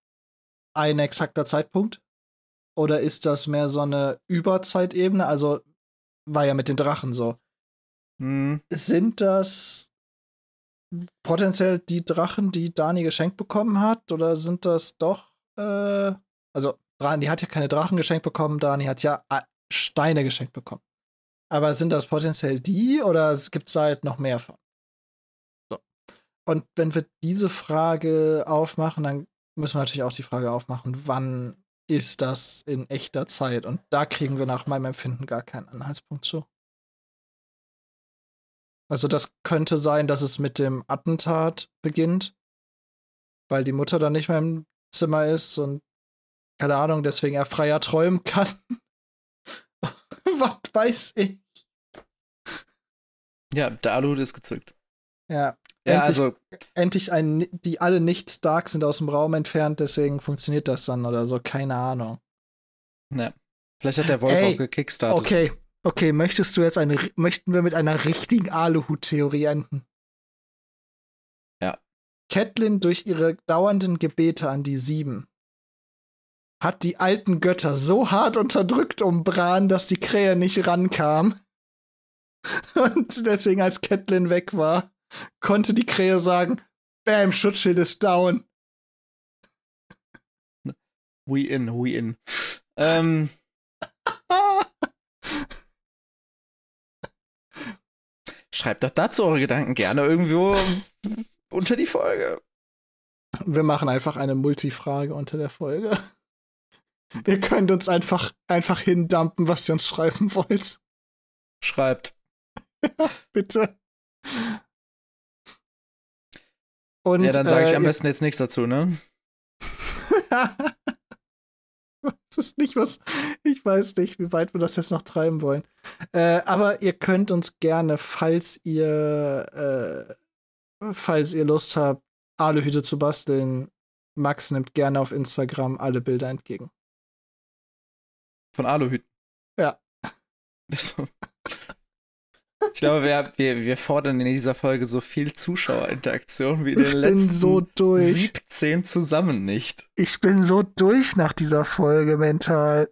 ein exakter Zeitpunkt? Oder ist das mehr so eine Überzeitebene? Also war ja mit den Drachen so. Hm, Sind das potenziell die Drachen, die Dani geschenkt bekommen hat? Oder sind das doch, äh, also Dani hat ja keine Drachen geschenkt bekommen, Dani hat ja äh, Steine geschenkt bekommen. Aber sind das potenziell die oder gibt es halt noch mehr von? So. Und wenn wir diese Frage aufmachen, dann müssen wir natürlich auch die Frage aufmachen, wann ist das in echter Zeit? Und da kriegen wir nach meinem Empfinden gar keinen Anhaltspunkt zu. Also das könnte sein, dass es mit dem Attentat beginnt, weil die Mutter dann nicht mehr im Zimmer ist und keine Ahnung, deswegen er freier träumen kann. (laughs) Was weiß ich? ja, der Aluhut ist gezückt. Ja, Ja, Endlich- also, endlich ein, die alle nicht stark sind aus dem Raum entfernt, deswegen funktioniert das dann oder so, keine Ahnung. ne. Vielleicht hat der Wolf Ey, auch gekickstartet. Okay, okay, möchtest du jetzt eine, möchten wir mit einer richtigen Aluhut-Theorie enden? Ja. Catelyn durch ihre dauernden Gebete an die Sieben hat die alten Götter so hart unterdrückt um Bran, dass die Krähe nicht rankam. (laughs) Und deswegen, als Catelyn weg war, konnte die Krähe sagen, Bam, Schutzschild ist down. We in, we in. Ähm, (laughs) schreibt doch dazu eure Gedanken gerne irgendwo (laughs) unter die Folge. Wir machen einfach eine Multifrage unter der Folge. Ihr könnt uns einfach, einfach hindumpen, was ihr uns schreiben wollt. Schreibt. Bitte. Und, ja, dann sage ich äh, am besten jetzt nichts dazu, ne? (laughs) (laughs) das ist nicht was. Ich weiß nicht, wie weit wir das jetzt noch treiben wollen. Äh, aber ihr könnt uns gerne, falls ihr, äh, falls ihr Lust habt, Aluhüte zu basteln, Max nimmt gerne auf Instagram alle Bilder entgegen. Von Aluhüten. Ja. So. Ich glaube, wir, wir, wir fordern in dieser Folge so viel Zuschauerinteraktion wie in den Ich bin letzten so durch. 17 zusammen nicht. Ich bin so durch nach dieser Folge mental.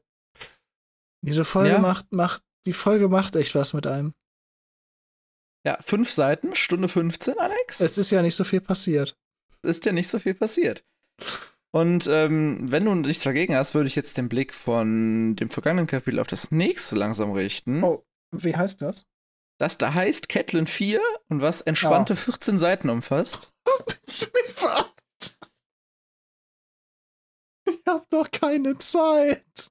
Diese Folge Ja? macht, macht, die Folge macht echt was mit einem. Ja, fünf Seiten, Stunde 15, Alex. Es ist ja nicht so viel passiert. ist ja nicht so viel passiert. Und ähm, wenn du nichts dagegen hast, würde ich jetzt den Blick von dem vergangenen Kapitel auf das nächste langsam richten. Oh, wie heißt das? Das da heißt Catelyn 4 und was entspannte Ah. 14 Seiten umfasst. Willst mich verarschen? Ich hab doch keine Zeit.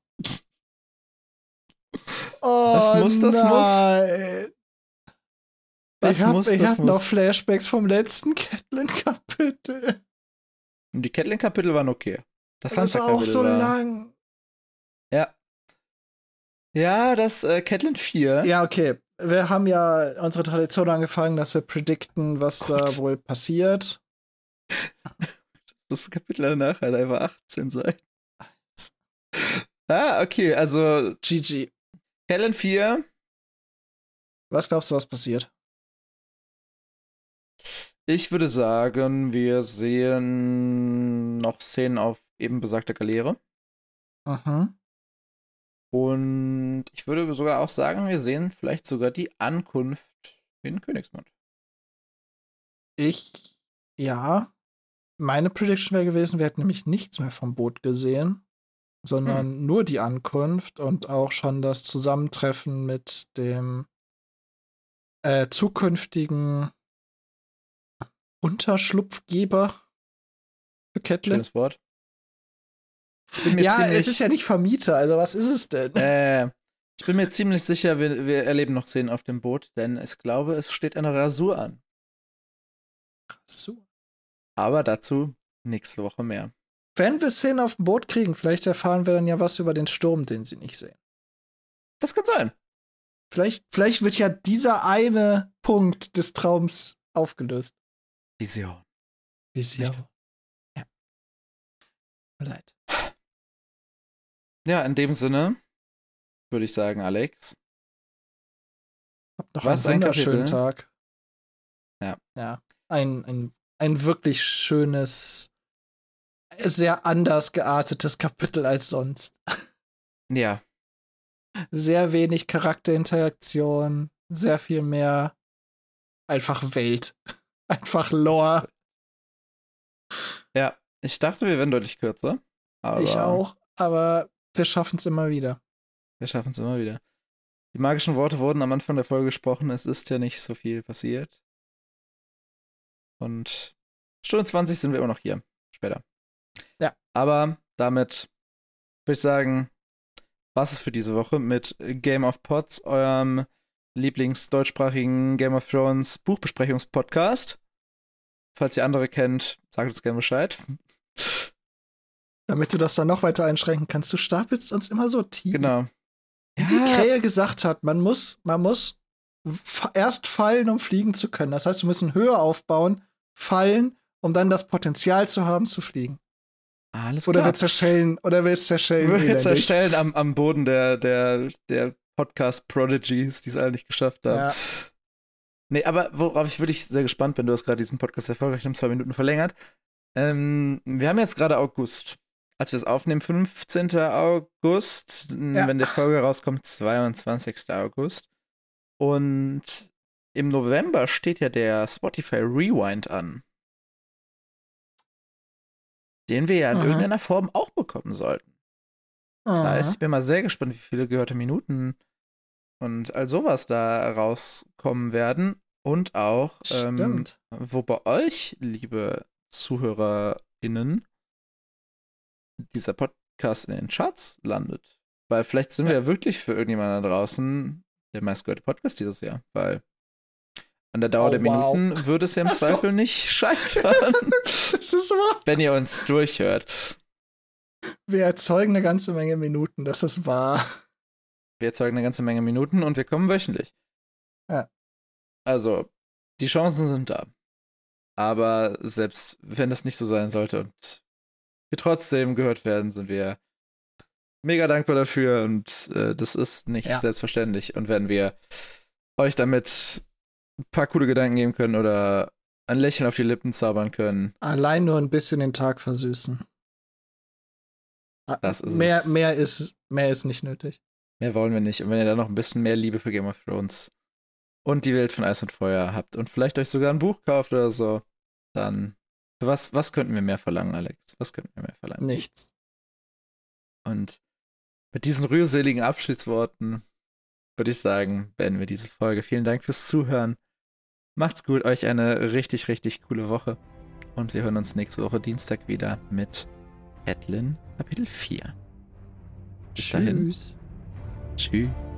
Oh, Was muss, das muss. nein. Was ich hab, muss, ich das hab muss. noch Flashbacks vom letzten Catelyn-Kapitel. Und die Catelyn-Kapitel waren okay. Das Das war auch so war. lang. Ja. Ja, das äh, Catelyn 4. Ja, okay. Wir haben ja unsere Tradition angefangen, dass wir predikten, was da Gott. wohl passiert. Das Kapitel danach hat einfach 18 Seiten. Ah, okay, also GG. Catelyn 4. Was glaubst du, was passiert? Ich würde sagen, wir sehen noch Szenen auf eben besagter Galeere. Mhm. Und ich würde sogar auch sagen, wir sehen vielleicht sogar die Ankunft in Königsmund. Ich, ja. Meine Prediction wäre gewesen, wir hätten nämlich nichts mehr vom Boot gesehen, sondern nur die Ankunft und auch schon das Zusammentreffen mit dem äh, zukünftigen Unterschlupfgeber für Catelyn. Schönes Wort. Ja, ziemlich, es ist ja nicht Vermieter, also was ist es denn? (laughs) Äh, ich bin mir ziemlich sicher, wir, wir erleben noch Szenen auf dem Boot, denn ich glaube, es steht eine Rasur an. So. Aber dazu nächste Woche mehr. Wenn wir Szenen auf dem Boot kriegen, vielleicht erfahren wir dann ja was über den Sturm, den sie nicht sehen. Das kann sein. Vielleicht, vielleicht wird ja dieser eine Punkt des Traums aufgelöst. Vision. Vision. Ja. Tut mir leid. Ja, in dem Sinne würde ich sagen, Alex. Habt noch Was einen ein wunderschönen Kapitel. Tag. Ja. Ja. Ein, ein, ein wirklich schönes, sehr anders geartetes Kapitel als sonst. Ja, Sehr wenig Charakterinteraktion, sehr viel mehr einfach Welt. (laughs) Einfach Lore. ja. Ich dachte, wir wären deutlich kürzer. Ich auch, aber wir schaffen es immer wieder. Wir schaffen es immer wieder. Die magischen Worte wurden am Anfang der Folge gesprochen. Es ist ja nicht so viel passiert. Und Stunde 20 sind wir immer noch hier. Später. Ja. Aber damit würde ich sagen, was ist für diese Woche mit Game of Pots, eurem Lieblings-deutschsprachigen Game of Thrones Buchbesprechungspodcast. Falls ihr andere kennt, sagt uns gerne Bescheid. Damit du das dann noch weiter einschränken kannst. Du stapelst uns immer so tief. Genau. Wie die Krähe gesagt hat, man muss, man muss erst fallen, um fliegen zu können. Das heißt, wir müssen höher aufbauen, fallen, um dann das Potenzial zu haben, zu fliegen. Alles Oder klar. wir zerschellen, oder wir zerschellen. Wir elendig. zerstellen am, am Boden der, der, der Podcast-Prodigies, die es alle nicht geschafft haben. Ja. Nee, aber worauf ich wirklich sehr gespannt bin, du hast gerade diesen Podcast erfolgreich um zwei Minuten verlängert. Ähm, wir haben jetzt gerade August. Als wir es aufnehmen, 15. August. Ja. Wenn die Folge rauskommt, 22. August. Und im November steht ja der Spotify Rewind an. Den wir ja in Aha. irgendeiner Form auch bekommen sollten. Das Aha. heißt, ich bin mal sehr gespannt, wie viele gehörte Minuten und all sowas da rauskommen werden. Und auch, ähm, wo bei euch, liebe ZuhörerInnen, dieser Podcast in den Charts landet. Weil vielleicht sind wir ja wirklich für irgendjemanden da draußen der meistgehörte Podcast dieses Jahr. Weil an der Dauer Oh, der wow. Minuten würde es ja im Ach so. Zweifel nicht scheitern, (laughs) Das ist wahr. wenn ihr uns durchhört. Wir erzeugen eine ganze Menge Minuten, das ist wahr. Wir erzeugen eine ganze Menge Minuten und wir kommen wöchentlich. Ja. Also, die Chancen sind da. Aber selbst wenn das nicht so sein sollte und wir trotzdem gehört werden, sind wir mega dankbar dafür und äh, das ist nicht ja. selbstverständlich. Und wenn wir euch damit ein paar coole Gedanken geben können oder ein Lächeln auf die Lippen zaubern können. Allein nur ein bisschen den Tag versüßen. Das ist mehr, es. mehr, ist, mehr ist nicht nötig. Mehr wollen wir nicht. Und wenn ihr da noch ein bisschen mehr Liebe für Game of Thrones und die Welt von Eis und Feuer habt und vielleicht euch sogar ein Buch kauft oder so, dann was, was könnten wir mehr verlangen, Alex? Was könnten wir mehr verlangen? Nichts. Und mit diesen rührseligen Abschiedsworten würde ich sagen, beenden wir diese Folge. Vielen Dank fürs Zuhören. Macht's gut, euch eine richtig, richtig coole Woche. Und wir hören uns nächste Woche Dienstag wieder mit Catelyn Kapitel 4. Bis Tschüss. Dahin. Tschüss.